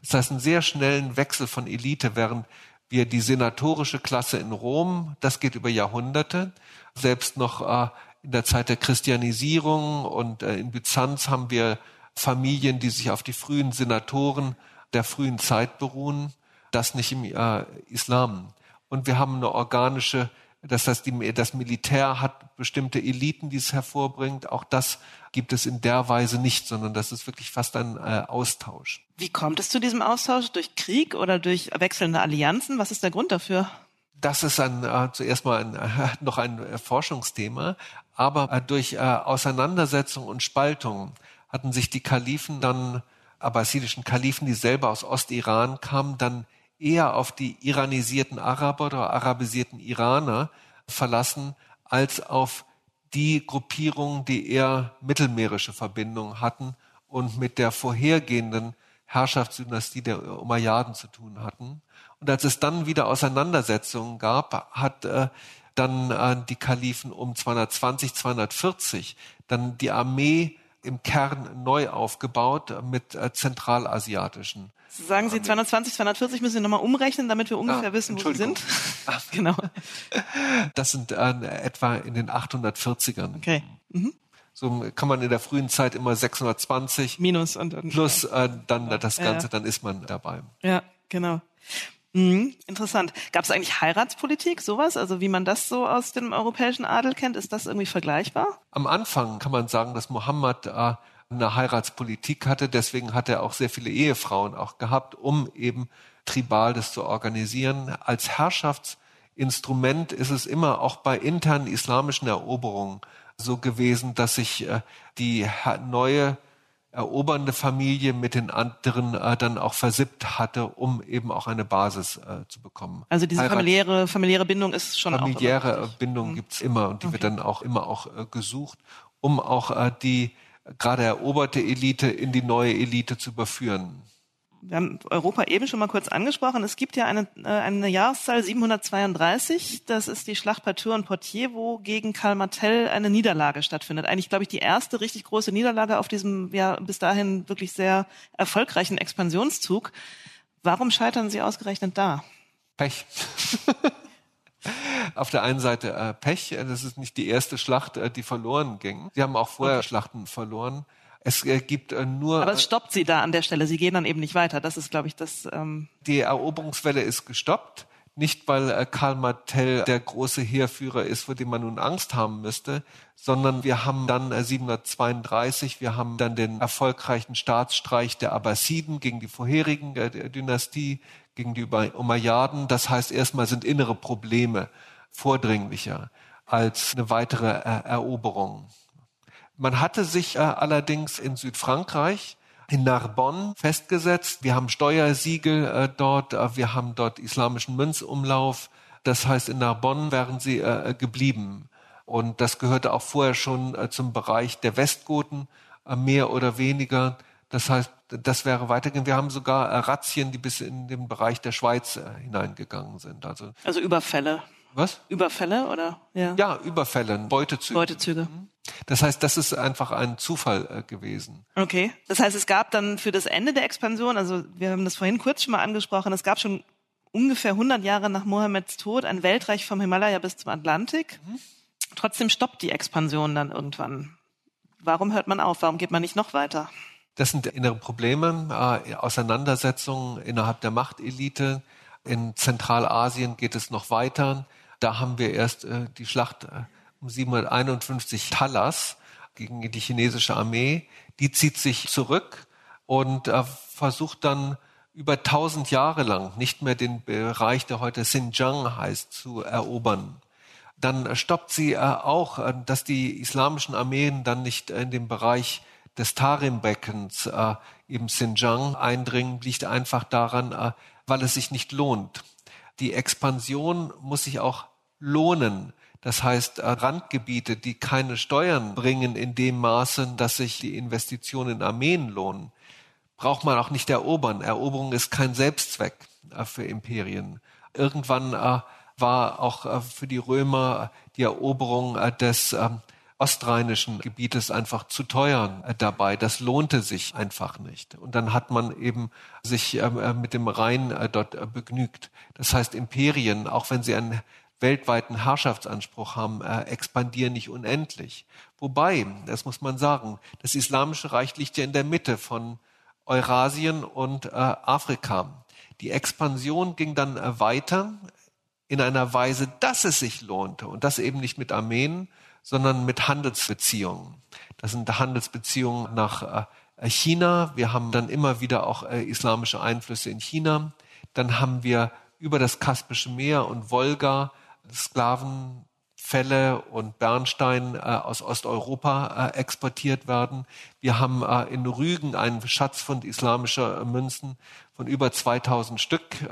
Das heißt, einen sehr schnellen Wechsel von Elite, während wir die senatorische Klasse in Rom, das geht über Jahrhunderte, selbst noch äh, in der Zeit der Christianisierung und äh, in Byzanz haben wir Familien, die sich auf die frühen Senatoren der frühen Zeit beruhen, das nicht im äh, Islam. Und wir haben eine organische, das heißt, die, das Militär hat bestimmte Eliten, die es hervorbringt. Auch das gibt es in der Weise nicht, sondern das ist wirklich fast ein äh, Austausch. Wie kommt es zu diesem Austausch? Durch Krieg oder durch wechselnde Allianzen? Was ist der Grund dafür? Das ist ein, äh, zuerst mal ein, äh, *laughs* noch ein äh, Forschungsthema, aber äh, durch äh, Auseinandersetzung und Spaltung hatten sich die Kalifen dann, abbasidischen Kalifen, die selber aus Ostiran kamen, dann eher auf die iranisierten Araber oder arabisierten Iraner verlassen, als auf die Gruppierungen, die eher mittelmeerische Verbindungen hatten und mit der vorhergehenden Herrschaftsdynastie der Umayyaden zu tun hatten. Und als es dann wieder Auseinandersetzungen gab, hat äh, dann äh, die Kalifen um 220, 240 dann die Armee im Kern neu aufgebaut mit äh, zentralasiatischen. Sagen Sie 220, 240 müssen Sie nochmal umrechnen, damit wir ungefähr ah, wissen, wo Sie sind. *laughs* Ach, *laughs* genau. Das sind äh, etwa in den 840ern. Okay. Mhm. So kann man in der frühen Zeit immer 620 minus und, und plus äh, dann das Ganze, ja. dann ist man dabei. Ja, genau. Mhm, interessant. Gab es eigentlich Heiratspolitik, sowas? Also wie man das so aus dem europäischen Adel kennt, ist das irgendwie vergleichbar? Am Anfang kann man sagen, dass Mohammed äh, eine Heiratspolitik hatte. Deswegen hat er auch sehr viele Ehefrauen auch gehabt, um eben tribal das zu organisieren. Als Herrschaftsinstrument ist es immer auch bei internen islamischen Eroberungen so gewesen, dass sich äh, die neue erobernde Familie mit den anderen äh, dann auch versippt hatte, um eben auch eine Basis äh, zu bekommen. Also diese familiäre, familiäre Bindung ist schon familiäre auch Bindung mhm. gibt's immer und die okay. wird dann auch immer auch äh, gesucht, um auch äh, die gerade eroberte Elite in die neue Elite zu überführen wir haben Europa eben schon mal kurz angesprochen. Es gibt ja eine, äh, eine Jahreszahl 732. Das ist die Schlacht bei Tours und Portier, wo gegen Karl Martell eine Niederlage stattfindet. Eigentlich, glaube ich, die erste richtig große Niederlage auf diesem ja bis dahin wirklich sehr erfolgreichen Expansionszug. Warum scheitern Sie ausgerechnet da? Pech. *laughs* auf der einen Seite äh, Pech, das ist nicht die erste Schlacht, äh, die verloren ging. Sie haben auch vorher okay. Schlachten verloren. Es äh, gibt äh, nur. Aber es stoppt sie da an der Stelle. Sie gehen dann eben nicht weiter. Das ist, glaube ich, das. Ähm die Eroberungswelle ist gestoppt. Nicht, weil äh, Karl Martell der große Heerführer ist, vor dem man nun Angst haben müsste, sondern wir haben dann 732, wir haben dann den erfolgreichen Staatsstreich der Abbasiden gegen die vorherigen der Dynastie, gegen die Umayyaden. Das heißt, erstmal sind innere Probleme vordringlicher als eine weitere Eroberung. Man hatte sich äh, allerdings in Südfrankreich in Narbonne festgesetzt. Wir haben Steuersiegel äh, dort, äh, wir haben dort islamischen Münzumlauf. Das heißt, in Narbonne wären sie geblieben. Und das gehörte auch vorher schon zum Bereich der Westgoten, mehr oder weniger. Das heißt, das wäre weitergehen. Wir haben sogar Razzien, die bis in den Bereich der Schweiz hineingegangen sind. Also, also Überfälle. Was? Überfälle oder? Ja, ja Überfälle, Beutezüge. Beutezüge. Mhm. Das heißt, das ist einfach ein Zufall äh, gewesen. Okay. Das heißt, es gab dann für das Ende der Expansion, also wir haben das vorhin kurz schon mal angesprochen, es gab schon ungefähr 100 Jahre nach Mohammeds Tod ein Weltreich vom Himalaya bis zum Atlantik. Mhm. Trotzdem stoppt die Expansion dann irgendwann. Warum hört man auf? Warum geht man nicht noch weiter? Das sind innere Probleme, äh, Auseinandersetzungen innerhalb der Machtelite. In Zentralasien geht es noch weiter. Da haben wir erst äh, die Schlacht äh, um 751 Talas gegen die chinesische Armee. Die zieht sich zurück und äh, versucht dann über tausend Jahre lang nicht mehr den Bereich, der heute Xinjiang heißt, zu erobern. Dann stoppt sie äh, auch, äh, dass die islamischen Armeen dann nicht in den Bereich des Tarim-Beckens, äh, eben Xinjiang, eindringen, liegt einfach daran, äh, weil es sich nicht lohnt. Die Expansion muss sich auch lohnen. Das heißt, äh, Randgebiete, die keine Steuern bringen in dem Maße, dass sich die Investitionen in Armeen lohnen, braucht man auch nicht erobern. Eroberung ist kein Selbstzweck äh, für Imperien. Irgendwann äh, war auch für die Römer die Eroberung des ähm, ostrheinischen Gebietes einfach zu teuer dabei. Das lohnte sich einfach nicht. Und dann hat man eben sich ähm, mit dem Rhein dort begnügt. Das heißt, Imperien, auch wenn sie einen weltweiten Herrschaftsanspruch haben, expandieren nicht unendlich. Wobei, das muss man sagen, das Islamische Reich liegt ja in der Mitte von Eurasien und äh, Afrika. Die Expansion ging dann äh, weiter in einer Weise, dass es sich lohnte und das eben nicht mit Armeen, sondern mit Handelsbeziehungen. Das sind Handelsbeziehungen nach äh, China. Wir haben dann immer wieder auch äh, islamische Einflüsse in China. Dann haben wir über das Kaspische Meer und Wolga Sklaven Felle und Bernstein äh, aus Osteuropa exportiert werden. Wir haben in Rügen einen Schatzfund islamischer Münzen von über 2000 Stück.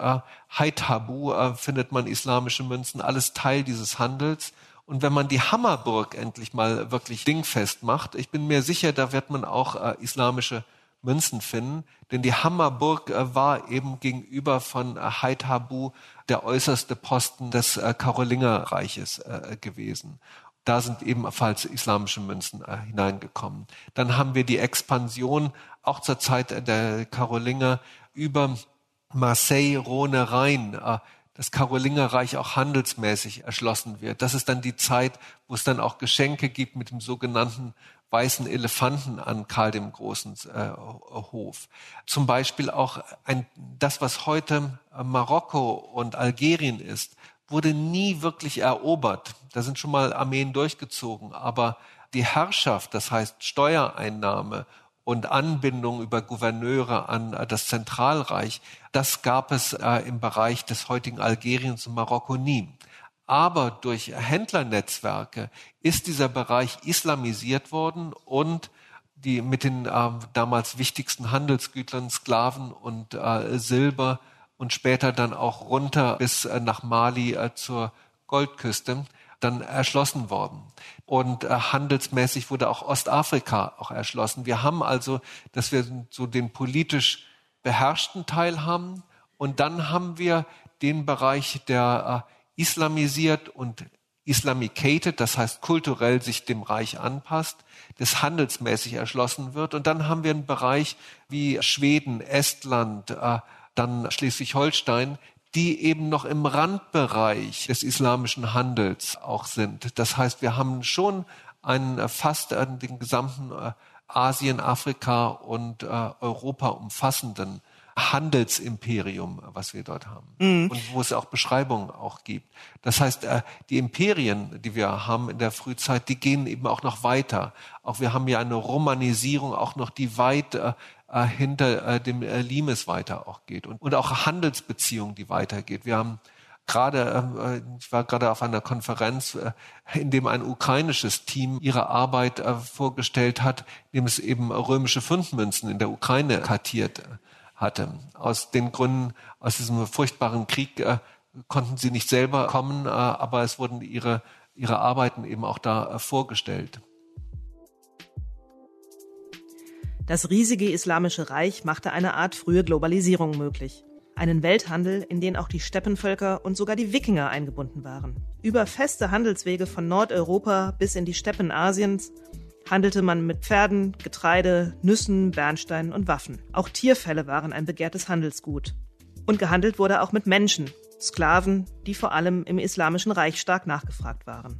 Haithabu findet man islamische Münzen, alles Teil dieses Handels. Und wenn man die Hammerburg endlich mal wirklich dingfest macht, ich bin mir sicher, da wird man auch äh, islamische Münzen finden, denn die Hammerburg äh, war eben gegenüber von äh, Haithabu der äußerste Posten des äh, Karolingerreiches gewesen. Da sind ebenfalls islamische Münzen hineingekommen. Dann haben wir die Expansion auch zur Zeit der Karolinger über Marseille, Rhone, Rhein, das Karolingerreich auch handelsmäßig erschlossen wird. Das ist dann die Zeit, wo es dann auch Geschenke gibt mit dem sogenannten weißen Elefanten an Karl dem Großen äh, Hof. Zum Beispiel auch ein, das, was heute Marokko und Algerien ist, wurde nie wirklich erobert. Da sind schon mal Armeen durchgezogen, aber die Herrschaft, das heißt Steuereinnahme und Anbindung über Gouverneure an äh, das Zentralreich, das gab es äh, im Bereich des heutigen Algeriens und Marokko nie. Aber durch Händlernetzwerke ist dieser Bereich islamisiert worden und die mit den äh, damals wichtigsten Handelsgütern, Sklaven und äh, Silber und später dann auch runter bis äh, nach Mali äh, zur Goldküste dann erschlossen worden. Und äh, handelsmäßig wurde auch Ostafrika auch erschlossen. Wir haben also, dass wir so den politisch beherrschten Teil haben und dann haben wir den Bereich der äh, islamisiert und islamicated, das heißt kulturell sich dem Reich anpasst, das handelsmäßig erschlossen wird. Und dann haben wir einen Bereich wie Schweden, Estland, äh, dann Schleswig-Holstein, die eben noch im Randbereich des islamischen Handels auch sind. Das heißt, wir haben schon einen fast den gesamten äh, Asien, Afrika und äh, Europa umfassenden Handelsimperium, was wir dort haben. Mhm. Und wo es auch Beschreibungen auch gibt. Das heißt, äh, die Imperien, die wir haben in der Frühzeit, die gehen eben auch noch weiter. Auch wir haben ja eine Romanisierung auch noch, die weit äh, äh, hinter dem Limes weiter auch geht. Und, und auch Handelsbeziehungen, die weitergeht. Wir haben gerade, ich war gerade auf einer Konferenz, in dem ein ukrainisches Team ihre Arbeit vorgestellt hat, in dem es eben römische Fundmünzen in der Ukraine kartiert hatte. Aus den Gründen, aus diesem furchtbaren Krieg äh, konnten sie nicht selber kommen, äh, aber es wurden ihre, ihre Arbeiten eben auch da äh, vorgestellt. Das riesige Islamische Reich machte eine Art frühe Globalisierung möglich. Einen Welthandel, in den auch die Steppenvölker und sogar die Wikinger eingebunden waren. Über feste Handelswege von Nordeuropa bis in die Steppen Asiens handelte man mit Pferden, Getreide, Nüssen, Bernsteinen und Waffen. Auch Tierfälle waren ein begehrtes Handelsgut. Und gehandelt wurde auch mit Menschen, Sklaven, die vor allem im Islamischen Reich stark nachgefragt waren.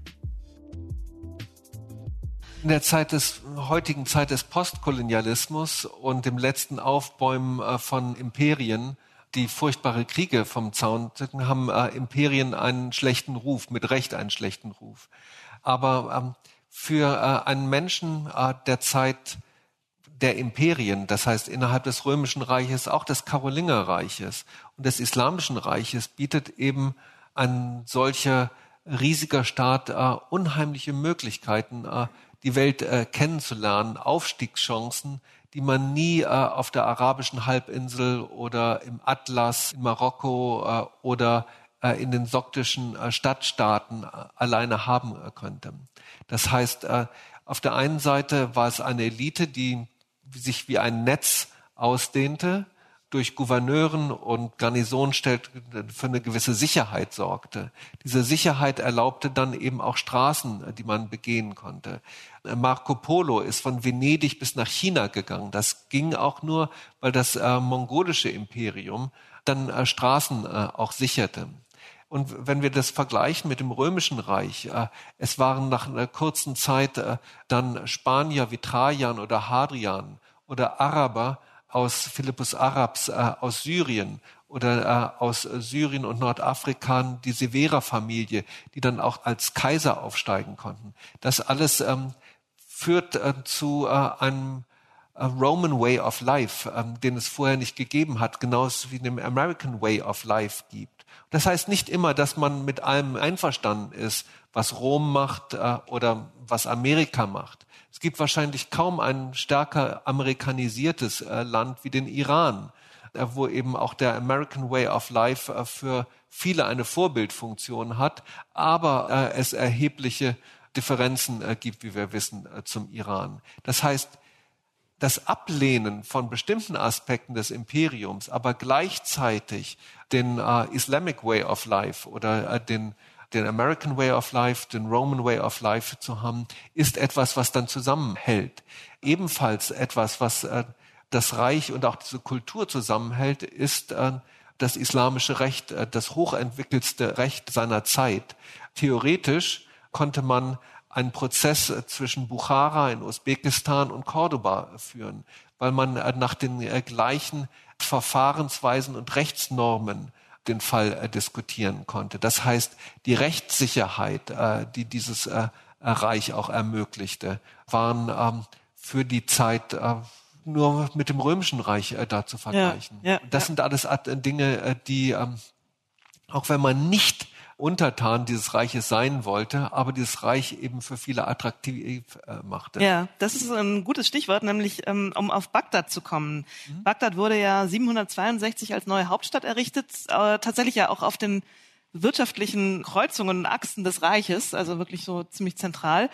In der Zeit des heutigen Zeit des Postkolonialismus und dem letzten Aufbäumen äh, von Imperien, die furchtbare Kriege vom Zaun haben äh, Imperien einen schlechten Ruf, mit Recht einen schlechten Ruf. Aber ähm, für äh, einen Menschen äh, der Zeit der Imperien, das heißt innerhalb des Römischen Reiches, auch des Karolingerreiches und des Islamischen Reiches, bietet eben ein solcher riesiger Staat äh, unheimliche Möglichkeiten, äh, die Welt äh, kennenzulernen, Aufstiegschancen, die man nie äh, auf der arabischen Halbinsel oder im Atlas in Marokko äh, oder äh, in den soktischen äh, Stadtstaaten äh, alleine haben äh, könnte. Das heißt, äh, auf der einen Seite war es eine Elite, die sich wie ein Netz ausdehnte, durch Gouverneuren und Garnison stellt, für eine gewisse Sicherheit sorgte. Diese Sicherheit erlaubte dann eben auch Straßen, die man begehen konnte. Marco Polo ist von Venedig bis nach China gegangen. Das ging auch nur, weil das äh, mongolische Imperium dann äh, Straßen äh, auch sicherte. Und wenn wir das vergleichen mit dem Römischen Reich, äh, es waren nach einer kurzen Zeit äh, dann Spanier wie Trajan oder Hadrian oder Araber, aus Philippus Arabs äh, aus Syrien oder äh, aus Syrien und Nordafrika die Severa-Familie, die dann auch als Kaiser aufsteigen konnten. Das alles ähm, führt äh, zu äh, einem äh, Roman Way of Life, ähm, den es vorher nicht gegeben hat, genauso wie dem American Way of Life gibt. Das heißt nicht immer, dass man mit allem einverstanden ist, was Rom macht äh, oder was Amerika macht. Es gibt wahrscheinlich kaum ein stärker amerikanisiertes äh, Land wie den Iran, äh, wo eben auch der American Way of Life äh, für viele eine Vorbildfunktion hat, aber äh, es erhebliche Differenzen äh, gibt, wie wir wissen, zum Iran. Das heißt, das Ablehnen von bestimmten Aspekten des Imperiums, aber gleichzeitig den Islamic Way of Life oder den den American Way of Life, den Roman Way of Life zu haben, ist etwas, was dann zusammenhält. Ebenfalls etwas, was äh, das Reich und auch diese Kultur zusammenhält, ist äh, das islamische Recht, äh, das hochentwickelste Recht seiner Zeit. Theoretisch konnte man einen Prozess äh, zwischen Bukhara in Usbekistan und Cordoba führen, weil man äh, nach den äh, gleichen Verfahrensweisen und Rechtsnormen den Fall äh, diskutieren konnte. Das heißt, die Rechtssicherheit, äh, die dieses äh, Reich auch ermöglichte, waren ähm, für die Zeit äh, nur mit dem römischen Reich äh, da zu vergleichen. Ja, ja, das ja. sind alles Dinge, äh, die, ähm, auch wenn man nicht Untertan dieses Reiches sein wollte, aber dieses Reich eben für viele attraktiv äh, machte. Ja, das ist ein gutes Stichwort, nämlich ähm, um auf Bagdad zu kommen. Mhm. Bagdad wurde ja 762 als neue Hauptstadt errichtet, äh, tatsächlich ja auch auf den wirtschaftlichen Kreuzungen und Achsen des Reiches, also wirklich so ziemlich zentral.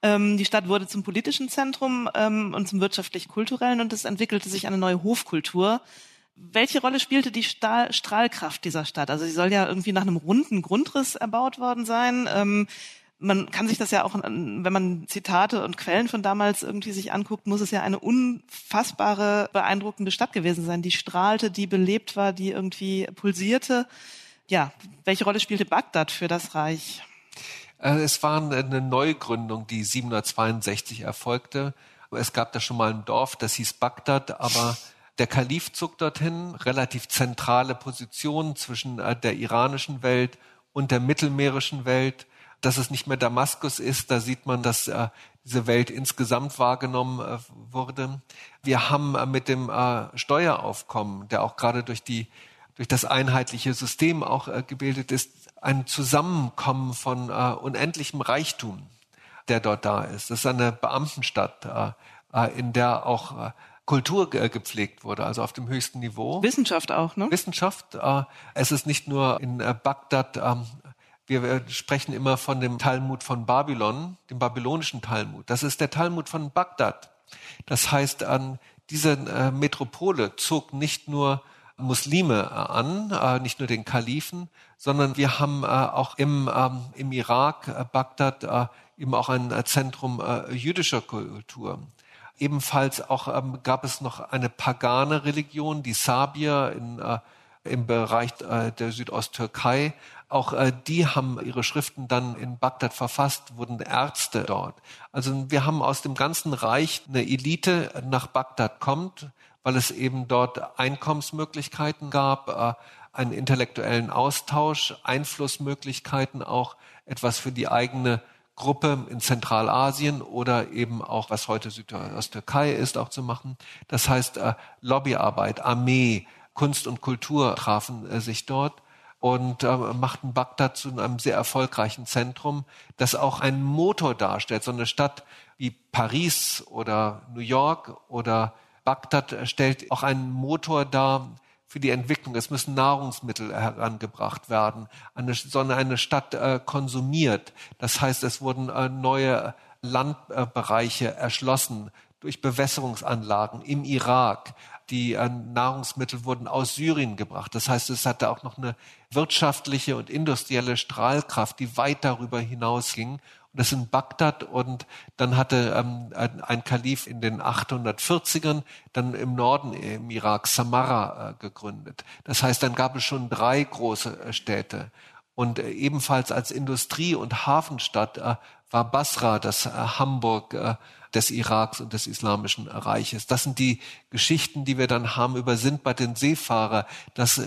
Ähm, die Stadt wurde zum politischen Zentrum ähm, und zum wirtschaftlich-kulturellen und es entwickelte sich eine neue Hofkultur welche Rolle spielte die Stahl Strahlkraft dieser Stadt? Also sie soll ja irgendwie nach einem runden Grundriss erbaut worden sein. Ähm, man kann sich das ja auch, wenn man Zitate und Quellen von damals irgendwie sich anguckt, muss es ja eine unfassbare, beeindruckende Stadt gewesen sein, die strahlte, die belebt war, die irgendwie pulsierte. Ja, welche Rolle spielte Bagdad für das Reich? Äh, es war eine Neugründung, die 762 erfolgte. Es gab da schon mal ein Dorf, das hieß Bagdad, aber der Kalif zog dorthin, relativ zentrale Position zwischen äh, der iranischen Welt und der mittelmeerischen Welt. Dass es nicht mehr Damaskus ist, da sieht man, dass äh, diese Welt insgesamt wahrgenommen äh, wurde. Wir haben mit dem Steueraufkommen, der auch gerade durch die durch das einheitliche System auch gebildet ist, ein Zusammenkommen von unendlichem Reichtum, der dort da ist. Das ist eine Beamtenstadt, in der auch Kultur gepflegt wurde, also auf dem höchsten Niveau. Wissenschaft auch, ne? Wissenschaft. Äh, es ist nicht nur in äh, Bagdad, ähm, wir sprechen immer von dem Talmud von Babylon, dem babylonischen Talmud. Das ist der Talmud von Bagdad. Das heißt, an diese äh, Metropole zog nicht nur Muslime an, nicht nur den Kalifen, sondern wir haben auch im, ähm, im Irak, Bagdad, eben auch ein Zentrum jüdischer Kultur. Ebenfalls auch ähm, gab es noch eine pagane Religion, die Sabier in, äh, im Bereich äh, der Südosttürkei, Auch äh, die haben ihre Schriften dann in Bagdad verfasst, wurden Ärzte dort. Also wir haben aus dem ganzen Reich eine Elite nach Bagdad kommt, weil es eben dort Einkommensmöglichkeiten gab, äh, einen intellektuellen Austausch, Einflussmöglichkeiten auch, etwas für die eigene Gruppe in Zentralasien oder eben auch, was heute Südosttürkei ist, auch zu machen. Das heißt, äh, Lobbyarbeit, Armee, Kunst und Kultur trafen äh, sich dort und äh, machten Bagdad zu einem sehr erfolgreichen Zentrum, das auch einen Motor darstellt. So eine Stadt wie Paris oder New York oder Bagdad stellt auch einen Motor dar für die Entwicklung. Es müssen Nahrungsmittel herangebracht werden, eine, sondern eine Stadt äh, konsumiert. Das heißt, es wurden äh, neue Landbereiche erschlossen durch Bewässerungsanlagen im Irak. Die äh, Nahrungsmittel wurden aus Syrien gebracht. Das heißt, es hatte auch noch eine wirtschaftliche und industrielle Strahlkraft, die weit darüber hinausging das in Bagdad und dann hatte ähm, ein, Kalif in den 840ern dann im Norden im Irak Samarra äh, gegründet. Das heißt, dann gab es schon drei große äh, Städte und äh, ebenfalls als Industrie- und Hafenstadt äh, war Basra das äh, Hamburg äh, des Iraks und des Islamischen Reiches. Das sind die Geschichten, die wir dann haben über Sindbad den Seefahrer, das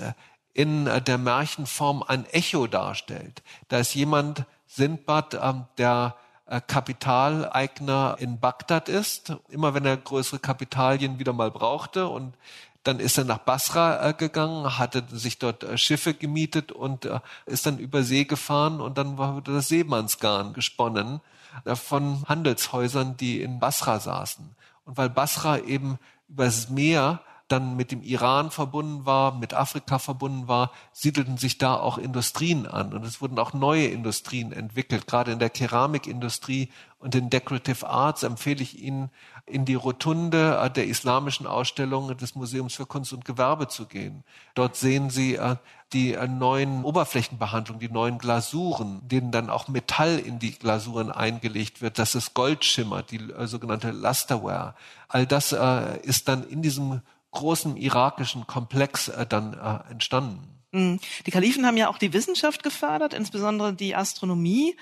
in der Märchenform ein Echo darstellt. Da ist jemand, Sindbad ähm, der äh, Kapitaleigner in Bagdad ist, immer wenn er größere Kapitalien wieder mal brauchte und dann ist er nach Basra äh, gegangen, hatte sich dort äh, Schiffe gemietet und äh, ist dann über See gefahren und dann wurde das Seemannsgarn gesponnen äh, von Handelshäusern, die in Basra saßen. Und weil Basra eben übers Meer dann mit dem Iran verbunden war, mit Afrika verbunden war, siedelten sich da auch Industrien an. Und es wurden auch neue Industrien entwickelt. Gerade in der Keramikindustrie und in Decorative Arts empfehle ich Ihnen, in die Rotunde der islamischen Ausstellung des Museums für Kunst und Gewerbe zu gehen. Dort sehen Sie äh, die äh, neuen Oberflächenbehandlungen, die neuen Glasuren, denen dann auch Metall in die Glasuren eingelegt wird, dass es Gold schimmert, die äh, sogenannte Lusterware. All das ist dann in diesem großen irakischen Komplex äh, dann äh, entstanden. Mhm. Die Kalifen haben ja auch die Wissenschaft gefördert, insbesondere die Astronomie.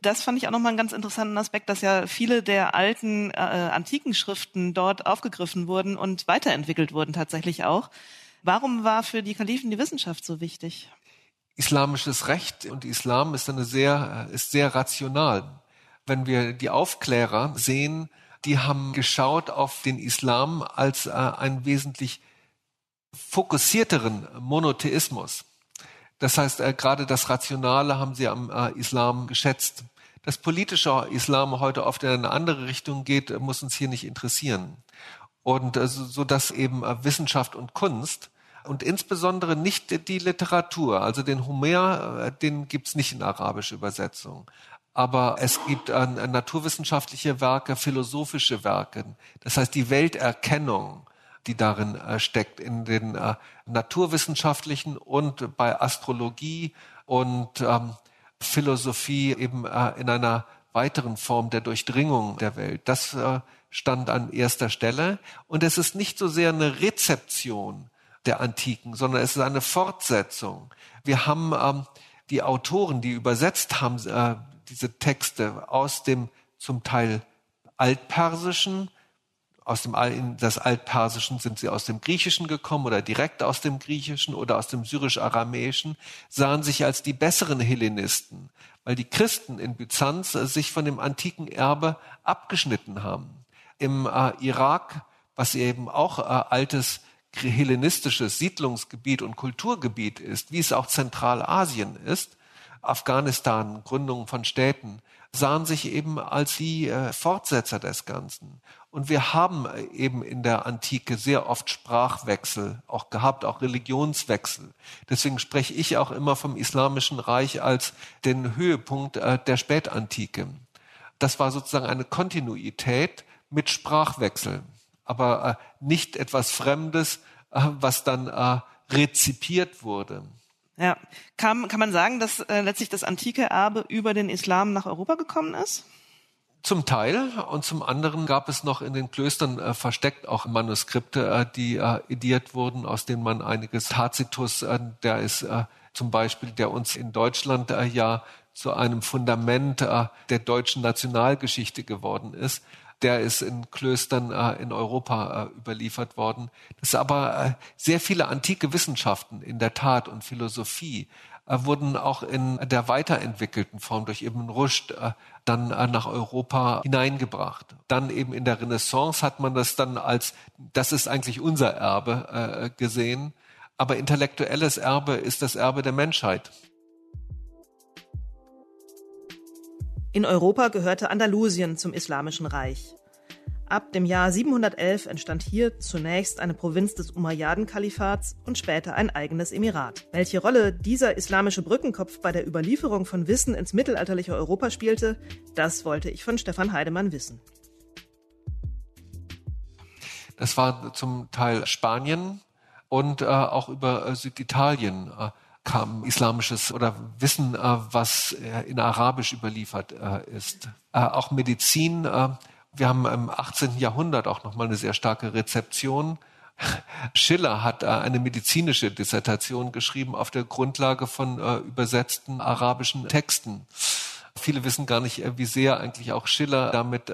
Das fand ich auch nochmal einen ganz interessanten Aspekt, dass ja viele der alten äh, antiken Schriften dort aufgegriffen wurden und weiterentwickelt wurden tatsächlich auch. Warum war für die Kalifen die Wissenschaft so wichtig? Islamisches Recht und Islam ist eine sehr, ist sehr rational. Wenn wir die Aufklärer sehen, die haben geschaut auf den Islam als äh, einen wesentlich fokussierteren Monotheismus. Das heißt, äh, gerade das Rationale haben sie am äh, Islam geschätzt. Dass politischer Islam heute oft in eine andere Richtung geht, äh, muss uns hier nicht interessieren. Und äh, so, dass eben äh, Wissenschaft und Kunst und insbesondere nicht die Literatur, also den Homer, den gibt's nicht in arabischer Übersetzung aber es gibt äh, naturwissenschaftliche Werke, philosophische Werke. Das heißt, die Welterkennung, die darin äh, steckt, in den äh, naturwissenschaftlichen und bei Astrologie und ähm, Philosophie eben äh, in einer weiteren Form der Durchdringung der Welt. Das äh, stand an erster Stelle. Und es ist nicht so sehr eine Rezeption der Antiken, sondern es ist eine Fortsetzung. Wir haben ähm, die Autoren, die übersetzt haben, äh, diese Texte aus dem zum Teil Altpersischen, aus dem in das Altpersischen sind sie aus dem Griechischen gekommen oder direkt aus dem Griechischen oder aus dem Syrisch-Aramäischen, sahen sich als die besseren Hellenisten, weil die Christen in Byzanz sich von dem antiken Erbe abgeschnitten haben. Im äh, Irak, was eben auch äh, altes hellenistisches Siedlungsgebiet und Kulturgebiet ist, wie es auch Zentralasien ist, Afghanistan, Gründung von Städten, sahen sich eben als die äh, Fortsetzer des Ganzen. Und wir haben äh, eben in der Antike sehr oft Sprachwechsel auch gehabt, auch Religionswechsel. Deswegen spreche ich auch immer vom Islamischen Reich als den Höhepunkt äh, der Spätantike. Das war sozusagen eine Kontinuität mit Sprachwechsel, aber nicht etwas Fremdes, was dann rezipiert wurde. Ja, kann, kann man sagen, dass äh, letztlich das antike Erbe über den Islam nach Europa gekommen ist? Zum Teil und zum anderen gab es noch in den Klöstern äh, versteckt auch Manuskripte, äh, die äh, ediert wurden, aus denen man einiges Tacitus, äh, der ist äh, zum Beispiel, der uns in Deutschland äh, ja zu einem Fundament äh, der deutschen Nationalgeschichte geworden ist. Der ist in Klöstern äh, in Europa äh, überliefert worden. Das aber äh, sehr viele antike Wissenschaften in der Tat und Philosophie äh, wurden auch in der weiterentwickelten Form durch Ibn Rushd äh, dann äh, nach Europa hineingebracht. Dann eben in der Renaissance hat man das dann als, das ist eigentlich unser Erbe gesehen. Aber intellektuelles Erbe ist das Erbe der Menschheit. In Europa gehörte Andalusien zum Islamischen Reich. Ab dem Jahr 711 entstand hier zunächst eine Provinz des Umayyaden-Kalifats und später ein eigenes Emirat. Welche Rolle dieser islamische Brückenkopf bei der Überlieferung von Wissen ins mittelalterliche Europa spielte, das wollte ich von Stefan Heidemann wissen. Das war zum Teil Spanien und äh, auch über äh, Süditalien. Äh, kam islamisches oder Wissen, äh, was äh, in Arabisch überliefert äh, ist. Auch Medizin. Wir haben im 18. Jahrhundert auch nochmal eine sehr starke Rezeption. *laughs* Schiller hat eine medizinische Dissertation geschrieben auf der Grundlage von übersetzten arabischen Texten. Viele wissen gar nicht, wie sehr eigentlich auch Schiller damit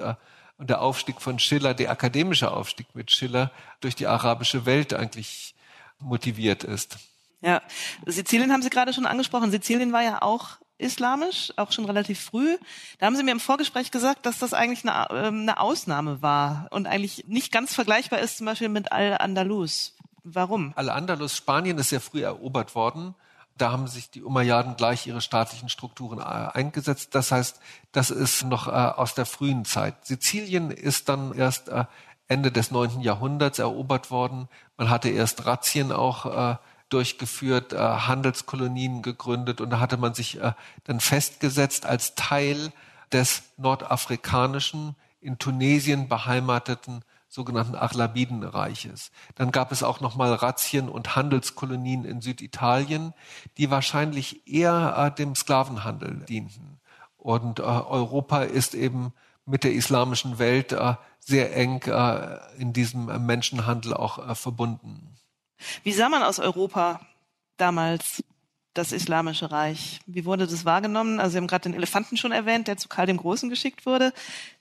und der Aufstieg von Schiller, der akademische Aufstieg mit Schiller durch die arabische Welt eigentlich motiviert ist. Ja, Sizilien haben Sie gerade schon angesprochen. Sizilien war ja auch islamisch, auch schon relativ früh. Da haben Sie mir im Vorgespräch gesagt, dass das eigentlich eine, ähm, eine Ausnahme war und eigentlich nicht ganz vergleichbar ist zum Beispiel mit Al-Andalus. Warum? Al-Andalus, Spanien ist sehr früh erobert worden. Da haben sich die Umayyaden gleich ihre staatlichen Strukturen äh, eingesetzt. Das heißt, das ist noch äh, aus der frühen Zeit. Sizilien ist dann erst äh, Ende des neunten Jahrhunderts erobert worden. Man hatte erst Razzien auch durchgeführt, äh, Handelskolonien gegründet und da hatte man sich äh, dann festgesetzt als Teil des nordafrikanischen, in Tunesien beheimateten sogenannten Achlabidenreiches. Dann gab es auch nochmal Razzien und Handelskolonien in Süditalien, die wahrscheinlich eher äh, dem Sklavenhandel dienten. Und äh, Europa ist eben mit der islamischen Welt äh, sehr eng äh, in diesem Menschenhandel auch verbunden. Wie sah man aus Europa damals das Islamische Reich? Wie wurde das wahrgenommen? Also Sie haben gerade den Elefanten schon erwähnt, der zu Karl dem Großen geschickt wurde.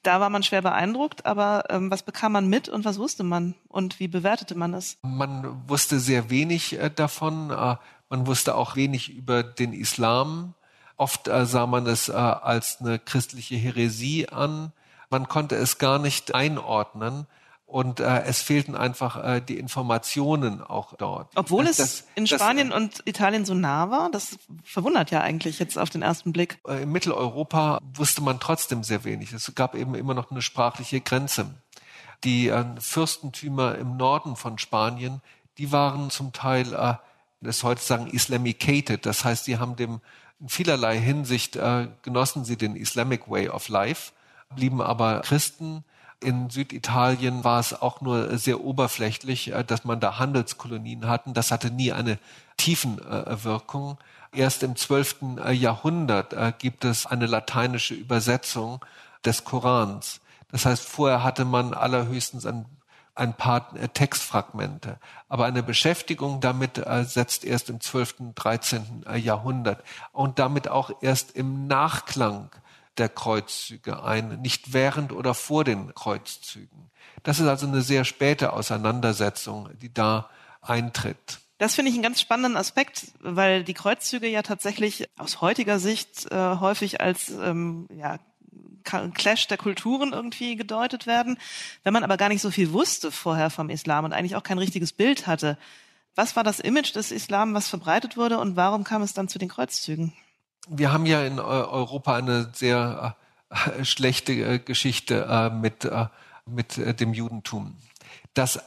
Da war man schwer beeindruckt, aber ähm, was bekam man mit und was wusste man und wie bewertete man es? Man wusste sehr wenig äh, davon. Äh, man wusste auch wenig über den Islam. Oft äh, sah man es äh, als eine christliche Häresie an. Man konnte es gar nicht einordnen und äh, es fehlten einfach äh, die Informationen auch dort. Obwohl das, es in das, Spanien und Italien so nah war, das verwundert ja eigentlich jetzt auf den ersten Blick. Äh, in Mitteleuropa wusste man trotzdem sehr wenig. Es gab eben immer noch eine sprachliche Grenze. Die äh, Fürstentümer im Norden von Spanien, die waren zum Teil, äh, das heute sagen, islamicated. Das heißt, sie haben dem in vielerlei Hinsicht äh, genossen sie den Islamic Way of Life, blieben aber Christen in Süditalien war es auch nur sehr oberflächlich, äh, dass man da Handelskolonien hatten. Das hatte nie eine Tiefenwirkung. Erst im 12. Äh, Jahrhundert äh, gibt es eine lateinische Übersetzung des Korans. Das heißt, vorher hatte man allerhöchstens ein, ein paar Textfragmente. Aber eine Beschäftigung damit setzt erst im 12., 13. Jahrhundert und damit auch erst im Nachklang der Kreuzzüge ein, nicht während oder vor den Kreuzzügen. Das ist also eine sehr späte Auseinandersetzung, die da eintritt. Das finde ich einen ganz spannenden Aspekt, weil die Kreuzzüge ja tatsächlich aus heutiger Sicht äh, häufig als ähm, ja, Clash der Kulturen irgendwie gedeutet werden. Wenn man aber gar nicht so viel wusste vorher vom Islam und eigentlich auch kein richtiges Bild hatte, was war das Image des Islam, was verbreitet wurde und warum kam es dann zu den Kreuzzügen? Wir haben ja in Europa eine sehr äh, schlechte äh, Geschichte äh, mit, mit dem Judentum. Das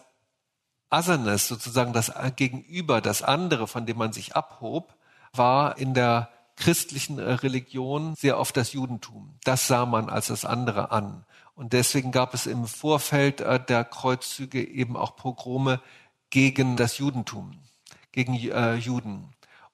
Asernes, sozusagen das Gegenüber, das andere, von dem man sich abhob, war in der christlichen Religion sehr oft das Judentum. Das sah man als das andere an. Und deswegen gab es im Vorfeld der Kreuzzüge eben auch Pogrome gegen das Judentum, gegen Juden.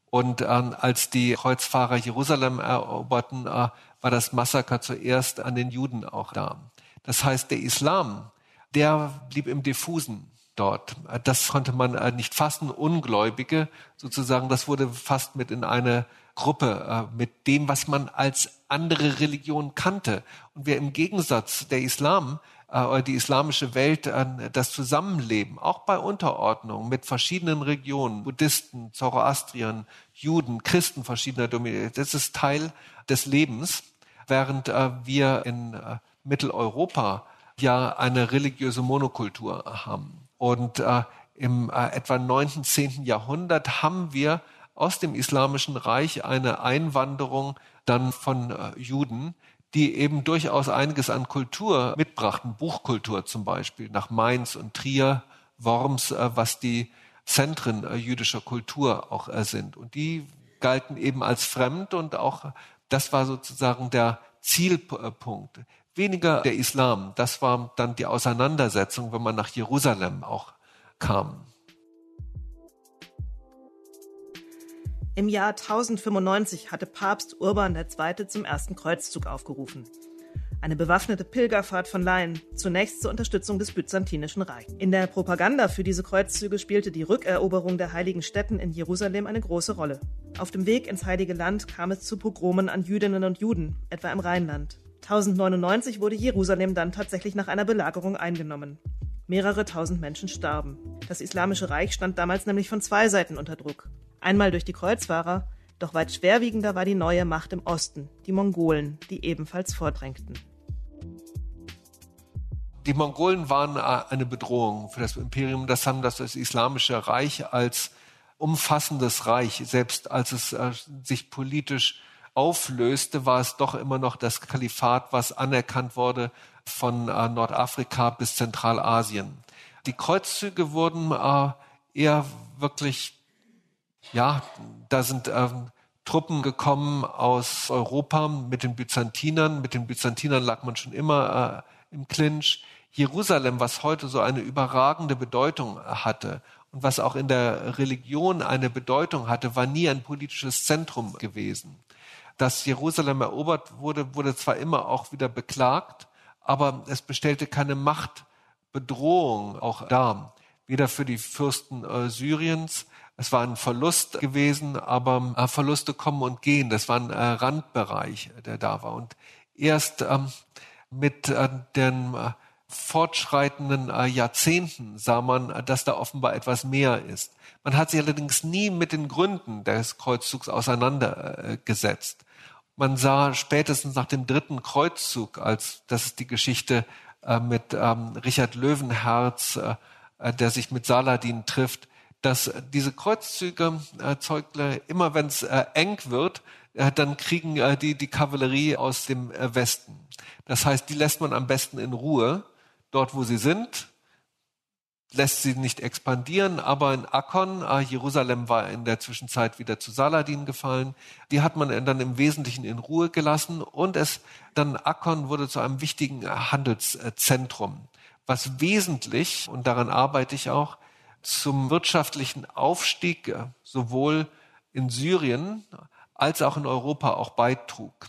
Und ähm, als die Kreuzfahrer Jerusalem eroberten, äh, war das Massaker zuerst an den Juden auch da. Das heißt, der Islam, der blieb im Diffusen. dort. Das konnte man äh, nicht fassen. Ungläubige sozusagen, das wurde fast mit in eine Gruppe äh, mit dem, was man als andere Religion kannte. Und wer im Gegensatz der Islam äh, oder die islamische Welt das Zusammenleben, auch bei Unterordnung mit verschiedenen Regionen, Buddhisten, Zoroastriern, Juden, Christen verschiedener Dominien, das ist Teil des Lebens, während wir in Mitteleuropa ja eine religiöse Monokultur haben. Und äh, im äh, etwa 9., 10. Jahrhundert haben wir aus dem Islamischen Reich eine Einwanderung dann von äh, Juden, die eben durchaus einiges an Kultur mitbrachten, Buchkultur zum Beispiel, nach Mainz und Trier, Worms, äh, was die Zentren äh, jüdischer Kultur auch äh, sind. Und die galten eben als fremd und auch das war sozusagen der Zielpunkt weniger der Islam. Das war dann die Auseinandersetzung, wenn man nach Jerusalem auch kam. Im Jahr 1095 hatte Papst Urban II. zum ersten Kreuzzug aufgerufen. Eine bewaffnete Pilgerfahrt von Laien, zunächst zur Unterstützung des Byzantinischen Reichs. In der Propaganda für diese Kreuzzüge spielte die Rückeroberung der heiligen Städten in Jerusalem eine große Rolle. Auf dem Weg ins Heilige Land kam es zu Pogromen an Jüdinnen und Juden, etwa im Rheinland. 1099 wurde Jerusalem dann tatsächlich nach einer Belagerung eingenommen. Mehrere tausend Menschen starben. Das Islamische Reich stand damals nämlich von zwei Seiten unter Druck. Einmal durch die Kreuzfahrer, doch weit schwerwiegender war die neue Macht im Osten, die Mongolen, die ebenfalls vordrängten. Die Mongolen waren äh, eine Bedrohung für das Imperium. Das haben das, das Islamische Reich als umfassendes Reich, selbst als es äh, sich politisch auflöste, war es doch immer noch das Kalifat, was anerkannt wurde von äh, Nordafrika bis Zentralasien. Die Kreuzzüge wurden eher wirklich, ja, da sind ähm, Truppen gekommen aus Europa mit den Byzantinern. Mit den Byzantinern lag man schon immer äh, im Clinch. Jerusalem, was heute so eine überragende Bedeutung hatte und was auch in der Religion eine Bedeutung hatte, war nie ein politisches Zentrum gewesen dass Jerusalem erobert wurde, wurde zwar immer auch wieder beklagt, aber es bestellte keine Machtbedrohung auch dar, weder für die Fürsten äh, Syriens, es war ein Verlust gewesen, aber äh, Verluste kommen und gehen. Das war ein äh, Randbereich, der da war. Und erst ähm, mit äh, den äh, fortschreitenden äh, Jahrzehnten sah man, äh, dass da offenbar etwas mehr ist. Man hat sich allerdings nie mit den Gründen des Kreuzzugs auseinandergesetzt. Man sah spätestens nach dem dritten Kreuzzug, als das ist die Geschichte mit ähm, Richard Löwenherz, der sich mit Saladin trifft, dass diese Kreuzzüge äh, Zeugle, immer wenn es äh, eng wird, äh, dann kriegen äh, die die Kavallerie aus dem Westen. Das heißt, die lässt man am besten in Ruhe, dort wo sie sind, lässt sie nicht expandieren, aber in Akkon, Jerusalem war in der Zwischenzeit wieder zu Saladin gefallen, die hat man dann im Wesentlichen in Ruhe gelassen und es dann Akkon wurde zu einem wichtigen Handelszentrum, was wesentlich, und daran arbeite ich auch, zum wirtschaftlichen Aufstieg sowohl in Syrien als auch in Europa auch beitrug.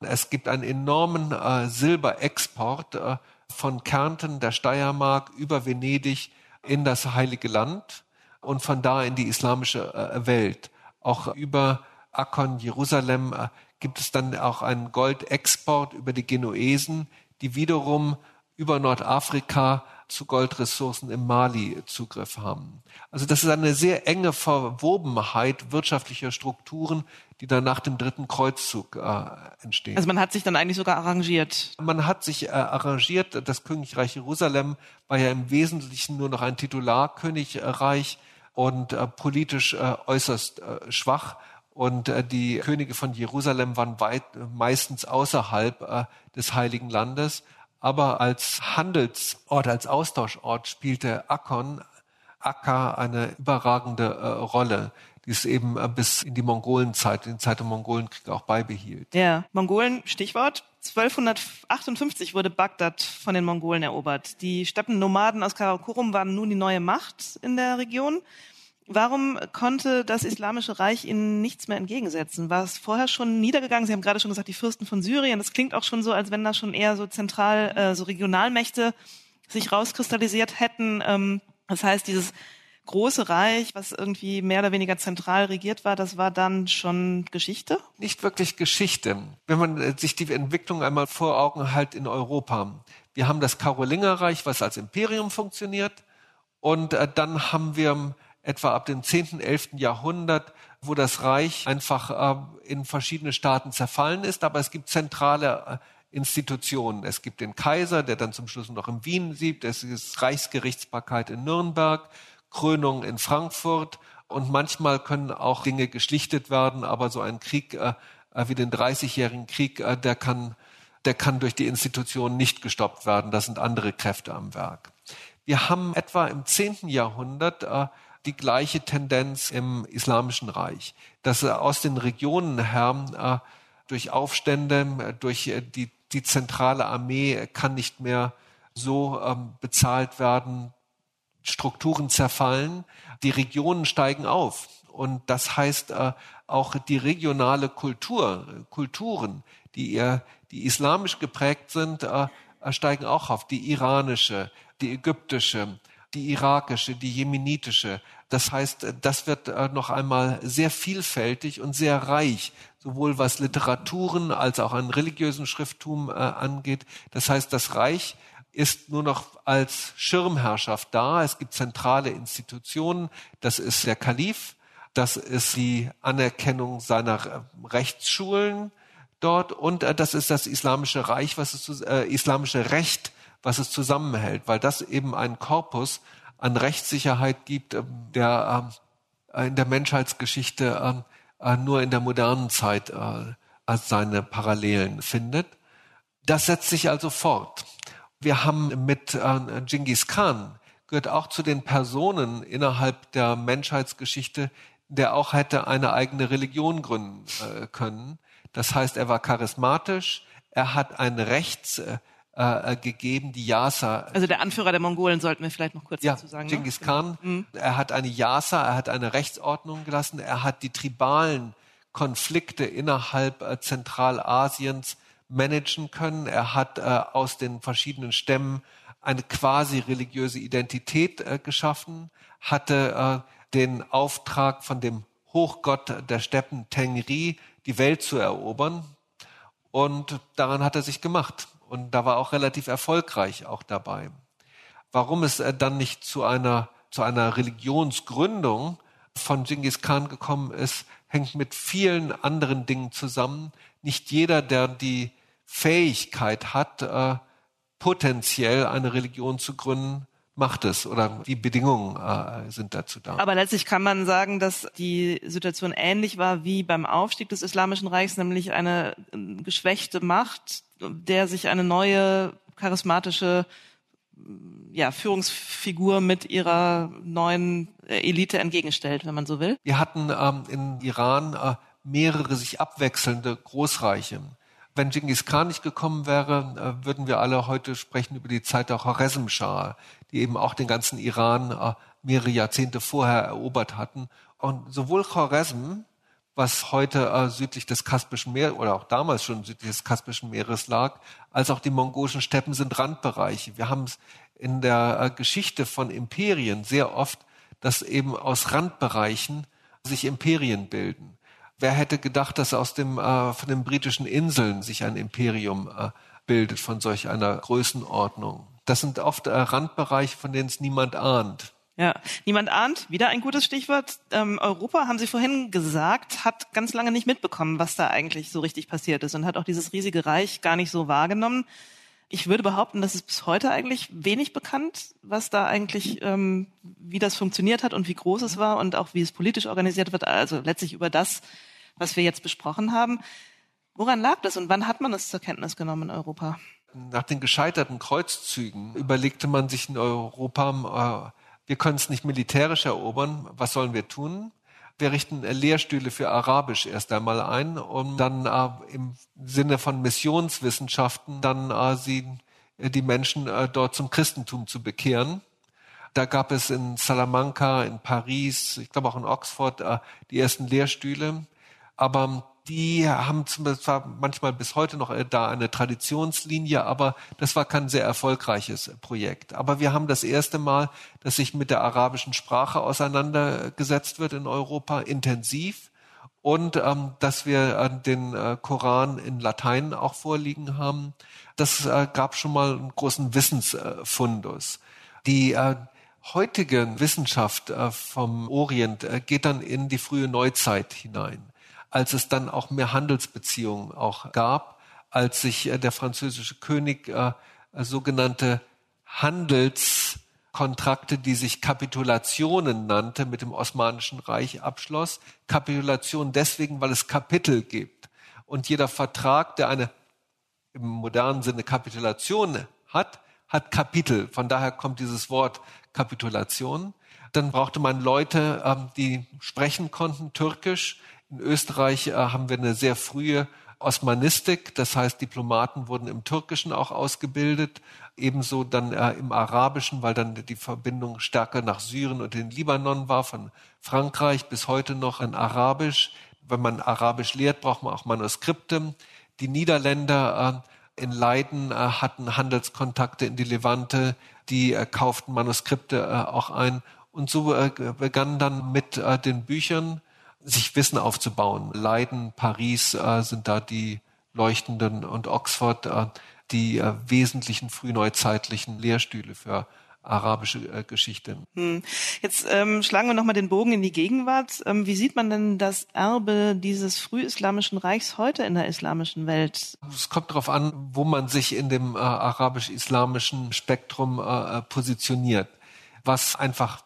Es gibt einen enormen äh, Silberexport äh, von Kärnten, der Steiermark über Venedig in das Heilige Land und von da in die islamische äh, Welt. Auch über Akkon, Jerusalem äh, gibt es dann auch einen Goldexport über die Genuesen, die wiederum über Nordafrika zu Goldressourcen im Mali Zugriff haben. Also das ist eine sehr enge Verwobenheit wirtschaftlicher Strukturen, die dann nach dem dritten Kreuzzug äh, entstehen. Also man hat sich dann eigentlich sogar arrangiert. Man hat sich äh, arrangiert. Das Königreich Jerusalem war ja im Wesentlichen nur noch ein Titularkönigreich und äh, politisch äh, äußerst äh, schwach. Und äh, die Könige von Jerusalem waren weit, meistens außerhalb äh, des Heiligen Landes. Aber als Handelsort, als Austauschort spielte Akkon, Akka eine überragende äh, Rolle die es eben äh, bis in die Mongolenzeit, in die Zeit der Mongolenkriege auch beibehielt. Ja, Mongolen, Stichwort. 1258 wurde Bagdad von den Mongolen erobert. Die Steppennomaden aus Karakorum waren nun die neue Macht in der Region. Warum konnte das Islamische Reich ihnen nichts mehr entgegensetzen? War es vorher schon niedergegangen? Sie haben gerade schon gesagt, die Fürsten von Syrien. Das klingt auch schon so, als wenn da schon eher so zentral, äh, so Regionalmächte sich rauskristallisiert hätten. Ähm, Das heißt, dieses große Reich, was irgendwie mehr oder weniger zentral regiert war, das war dann schon Geschichte? Nicht wirklich Geschichte. Wenn man äh, sich die Entwicklung einmal vor Augen halt in Europa. Wir haben das Karolingerreich, was als Imperium funktioniert. Und äh, dann haben wir etwa ab dem 10., 11. Jahrhundert, wo das Reich einfach äh, in verschiedene Staaten zerfallen ist. Aber es gibt zentrale Institutionen. Es gibt den Kaiser, der dann zum Schluss noch in Wien sieht. Es ist Reichsgerichtsbarkeit in Nürnberg. Krönung in Frankfurt und manchmal können auch Dinge geschlichtet werden, aber so ein Krieg äh, äh wie den Dreißigjährigen Krieg, äh, der kann, der kann durch die Institutionen nicht gestoppt werden. Da sind andere Kräfte am Werk. Wir haben etwa im zehnten Jahrhundert äh, die gleiche Tendenz im Islamischen Reich, dass äh, aus den Regionen her äh, durch Aufstände, durch äh, die, die zentrale Armee kann nicht mehr so ähm, bezahlt werden, Strukturen zerfallen, die Regionen steigen auf. Und das heißt auch die regionale Kultur, Kulturen, die, die islamisch geprägt sind, steigen auch auf. Die iranische, die ägyptische, die irakische, die jemenitische. Das heißt, das wird äh, noch einmal sehr vielfältig und sehr reich, sowohl was Literaturen als auch an religiösen Schrifttum äh, angeht. Das heißt, das Reich ist nur noch als Schirmherrschaft da. Es gibt zentrale Institutionen. Das ist der Kalif. Das ist die Anerkennung seiner Rechtsschulen dort. Und äh, das ist das islamische Reich, was es, äh, islamische Recht, was es zusammenhält, weil das eben einen Korpus an Rechtssicherheit gibt, äh, der äh, in der Menschheitsgeschichte äh, nur in der modernen Zeit äh, seine Parallelen findet. Das setzt sich also fort. Wir haben mit Genghis Khan gehört auch zu den Personen innerhalb der Menschheitsgeschichte, der auch hätte eine eigene Religion gründen können. Das heißt, er war charismatisch, er hat ein Rechts äh gegeben, die Yasa. Also der Anführer der Mongolen sollten wir vielleicht noch kurz ja, dazu sagen. Ne? Genghis ne? Khan, mhm. er hat eine Yasa, er hat eine Rechtsordnung gelassen, er hat die tribalen Konflikte innerhalb äh, Zentralasiens managen können. Er hat äh, aus den verschiedenen Stämmen eine quasi religiöse Identität äh, geschaffen, hatte äh, den Auftrag von dem Hochgott der Steppen Tengri, die Welt zu erobern. Und daran hat er sich gemacht. Und da war auch relativ erfolgreich auch dabei. Warum es dann nicht zu einer, zu einer Religionsgründung von Genghis Khan gekommen ist, hängt mit vielen anderen Dingen zusammen. Nicht jeder, der die Fähigkeit hat, äh, potenziell eine Religion zu gründen, macht es oder die Bedingungen äh, sind dazu da. Aber letztlich kann man sagen, dass die Situation ähnlich war wie beim Aufstieg des Islamischen Reichs, nämlich eine äh, geschwächte Macht, der sich eine neue charismatische ja, Führungsfigur mit ihrer neuen äh, Elite entgegenstellt, wenn man so will. Wir hatten ähm, in Iran äh, mehrere sich abwechselnde Großreiche. Wenn Genghis Khan nicht gekommen wäre, äh, würden wir alle heute sprechen über die Zeit der Khwarezm-Schah, die eben auch den ganzen Iran äh, mehrere Jahrzehnte vorher erobert hatten. Und sowohl Khwarezm, was heute äh, südlich des Kaspischen Meeres oder auch damals schon südlich des Kaspischen Meeres lag, als auch die mongolischen Steppen sind Randbereiche. Wir haben es in der Geschichte von Imperien sehr oft, dass eben aus Randbereichen sich Imperien bilden. Wer hätte gedacht, dass aus dem, äh, von den britischen Inseln sich ein Imperium äh, bildet von solch einer Größenordnung? Das sind oft äh, Randbereiche, von denen es niemand ahnt. Ja, niemand ahnt, wieder ein gutes Stichwort. Ähm, Europa, haben Sie vorhin gesagt, hat ganz lange nicht mitbekommen, was da eigentlich so richtig passiert ist und hat auch dieses riesige Reich gar nicht so wahrgenommen. Ich würde behaupten, dass es bis heute eigentlich wenig bekannt, was da eigentlich, ähm, wie das funktioniert hat und wie groß es war und auch wie es politisch organisiert wird. Also letztlich über das, was wir jetzt besprochen haben. Woran lag das und wann hat man es zur Kenntnis genommen in Europa? Nach den gescheiterten Kreuzzügen überlegte man sich in Europa, äh, wir können es nicht militärisch erobern, was sollen wir tun? Wir richten Lehrstühle für Arabisch erst einmal ein, um dann äh, im Sinne von Missionswissenschaften dann äh, sie, äh, die Menschen äh, dort zum Christentum zu bekehren. Da gab es in Salamanca, in Paris, ich glaube auch in Oxford äh, die ersten Lehrstühle. Aber die haben zwar manchmal bis heute noch äh, da eine Traditionslinie, aber das war kein sehr erfolgreiches Projekt. Aber wir haben das erste Mal, dass sich mit der arabischen Sprache auseinandergesetzt wird in Europa, intensiv. Und ähm, dass wir äh, den äh, Koran in Latein auch vorliegen haben, das äh, gab schon mal einen großen Wissensfundus. Die äh, heutige Wissenschaft äh, vom Orient äh, geht dann in die frühe Neuzeit hinein als es dann auch mehr Handelsbeziehungen auch gab, als sich äh, der französische König äh, sogenannte Handelskontrakte, die sich Kapitulationen nannte, mit dem Osmanischen Reich abschloss. Kapitulation deswegen, weil es Kapitel gibt. Und jeder Vertrag, der eine im modernen Sinne Kapitulation hat, hat Kapitel. Von daher kommt dieses Wort Kapitulation. Dann brauchte man Leute, ähm, die sprechen konnten, Türkisch, in Österreich äh, haben wir eine sehr frühe Osmanistik, das heißt, Diplomaten wurden im Türkischen auch ausgebildet, ebenso dann äh, im Arabischen, weil dann die Verbindung stärker nach Syrien und den Libanon war, von Frankreich bis heute noch in Arabisch. Wenn man Arabisch lehrt, braucht man auch Manuskripte. Die Niederländer äh, in Leiden hatten Handelskontakte in die Levante, die kauften Manuskripte auch ein. Und so begann dann mit den Büchern sich Wissen aufzubauen. Leiden, Paris äh, sind da die leuchtenden und Oxford äh, die äh, wesentlichen frühneuzeitlichen Lehrstühle für arabische äh, Geschichte. Hm. Jetzt ähm, schlagen wir nochmal den Bogen in die Gegenwart. Ähm, wie sieht man denn das Erbe dieses frühislamischen Reichs heute in der islamischen Welt? Es kommt darauf an, wo man sich in dem äh, arabisch-islamischen Spektrum äh, positioniert. Was einfach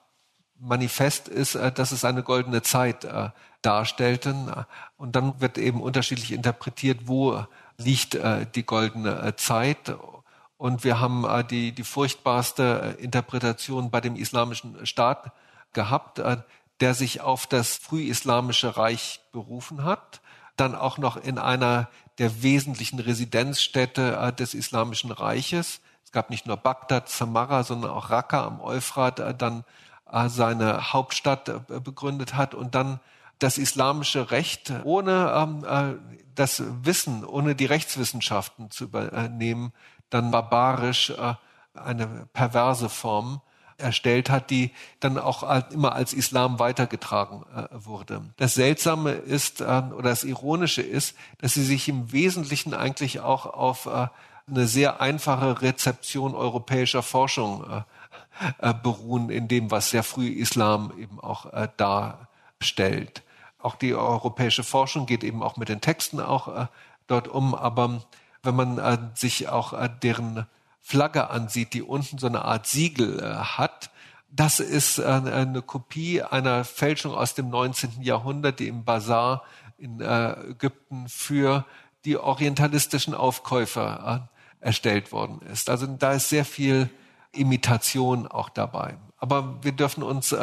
manifest ist, äh, dass es eine goldene Zeit äh, darstellten. Und dann wird eben unterschiedlich interpretiert, wo liegt äh, die goldene äh, Zeit. Und wir haben äh, die, die furchtbarste äh, Interpretation bei dem islamischen Staat gehabt, äh, der sich auf das frühislamische Reich berufen hat, dann auch noch in einer der wesentlichen Residenzstädte äh, des islamischen Reiches. Es gab nicht nur Bagdad, Samarra, sondern auch Raqqa am Euphrat, dann seine Hauptstadt begründet hat und dann das islamische Recht ohne ähm, äh, das Wissen, ohne die Rechtswissenschaften zu übernehmen, dann barbarisch äh, eine perverse Form erstellt hat, die dann auch immer als Islam weitergetragen äh, wurde. Das Seltsame ist äh, oder das Ironische ist, dass sie sich im Wesentlichen eigentlich auch auf äh, eine sehr einfache Rezeption europäischer Forschung äh, äh, beruhen, in dem, was sehr früh Islam eben auch darstellt auch die europäische Forschung geht eben auch mit den Texten auch äh, dort um. Aber wenn man äh, sich auch äh, deren Flagge ansieht, die unten so eine Art Siegel hat, das ist eine Kopie einer Fälschung aus dem 19. Jahrhundert, die im Bazar in Ägypten für die orientalistischen Aufkäufer erstellt worden ist. Also da ist sehr viel Imitation auch dabei. Aber wir dürfen uns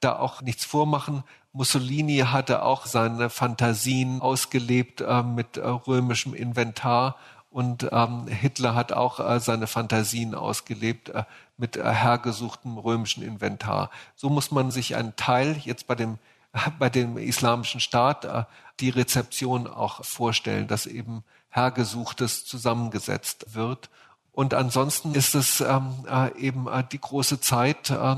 da auch nichts vormachen. Mussolini hatte auch seine Fantasien ausgelebt äh, mit äh, römischem Inventar und ähm, Hitler hat auch äh, seine Fantasien ausgelebt äh, mit äh, hergesuchtem römischen Inventar. So muss man sich einen Teil jetzt bei dem *laughs* bei dem islamischen Staat äh, die Rezeption auch vorstellen, dass eben hergesuchtes zusammengesetzt wird. Und ansonsten ist es ähm, äh, eben die große Zeit, äh,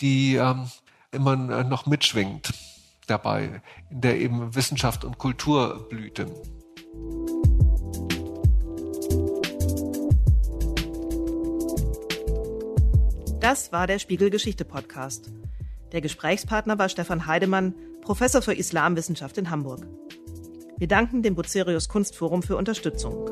die ähm, immer noch mitschwingt dabei, in der eben Wissenschaft und Kultur blühten. Das war der Spiegelgeschichte Podcast. Der Gesprächspartner war Stefan Heidemann, Professor für Islamwissenschaft in Hamburg. Wir danken dem Bucerius Kunstforum für Unterstützung.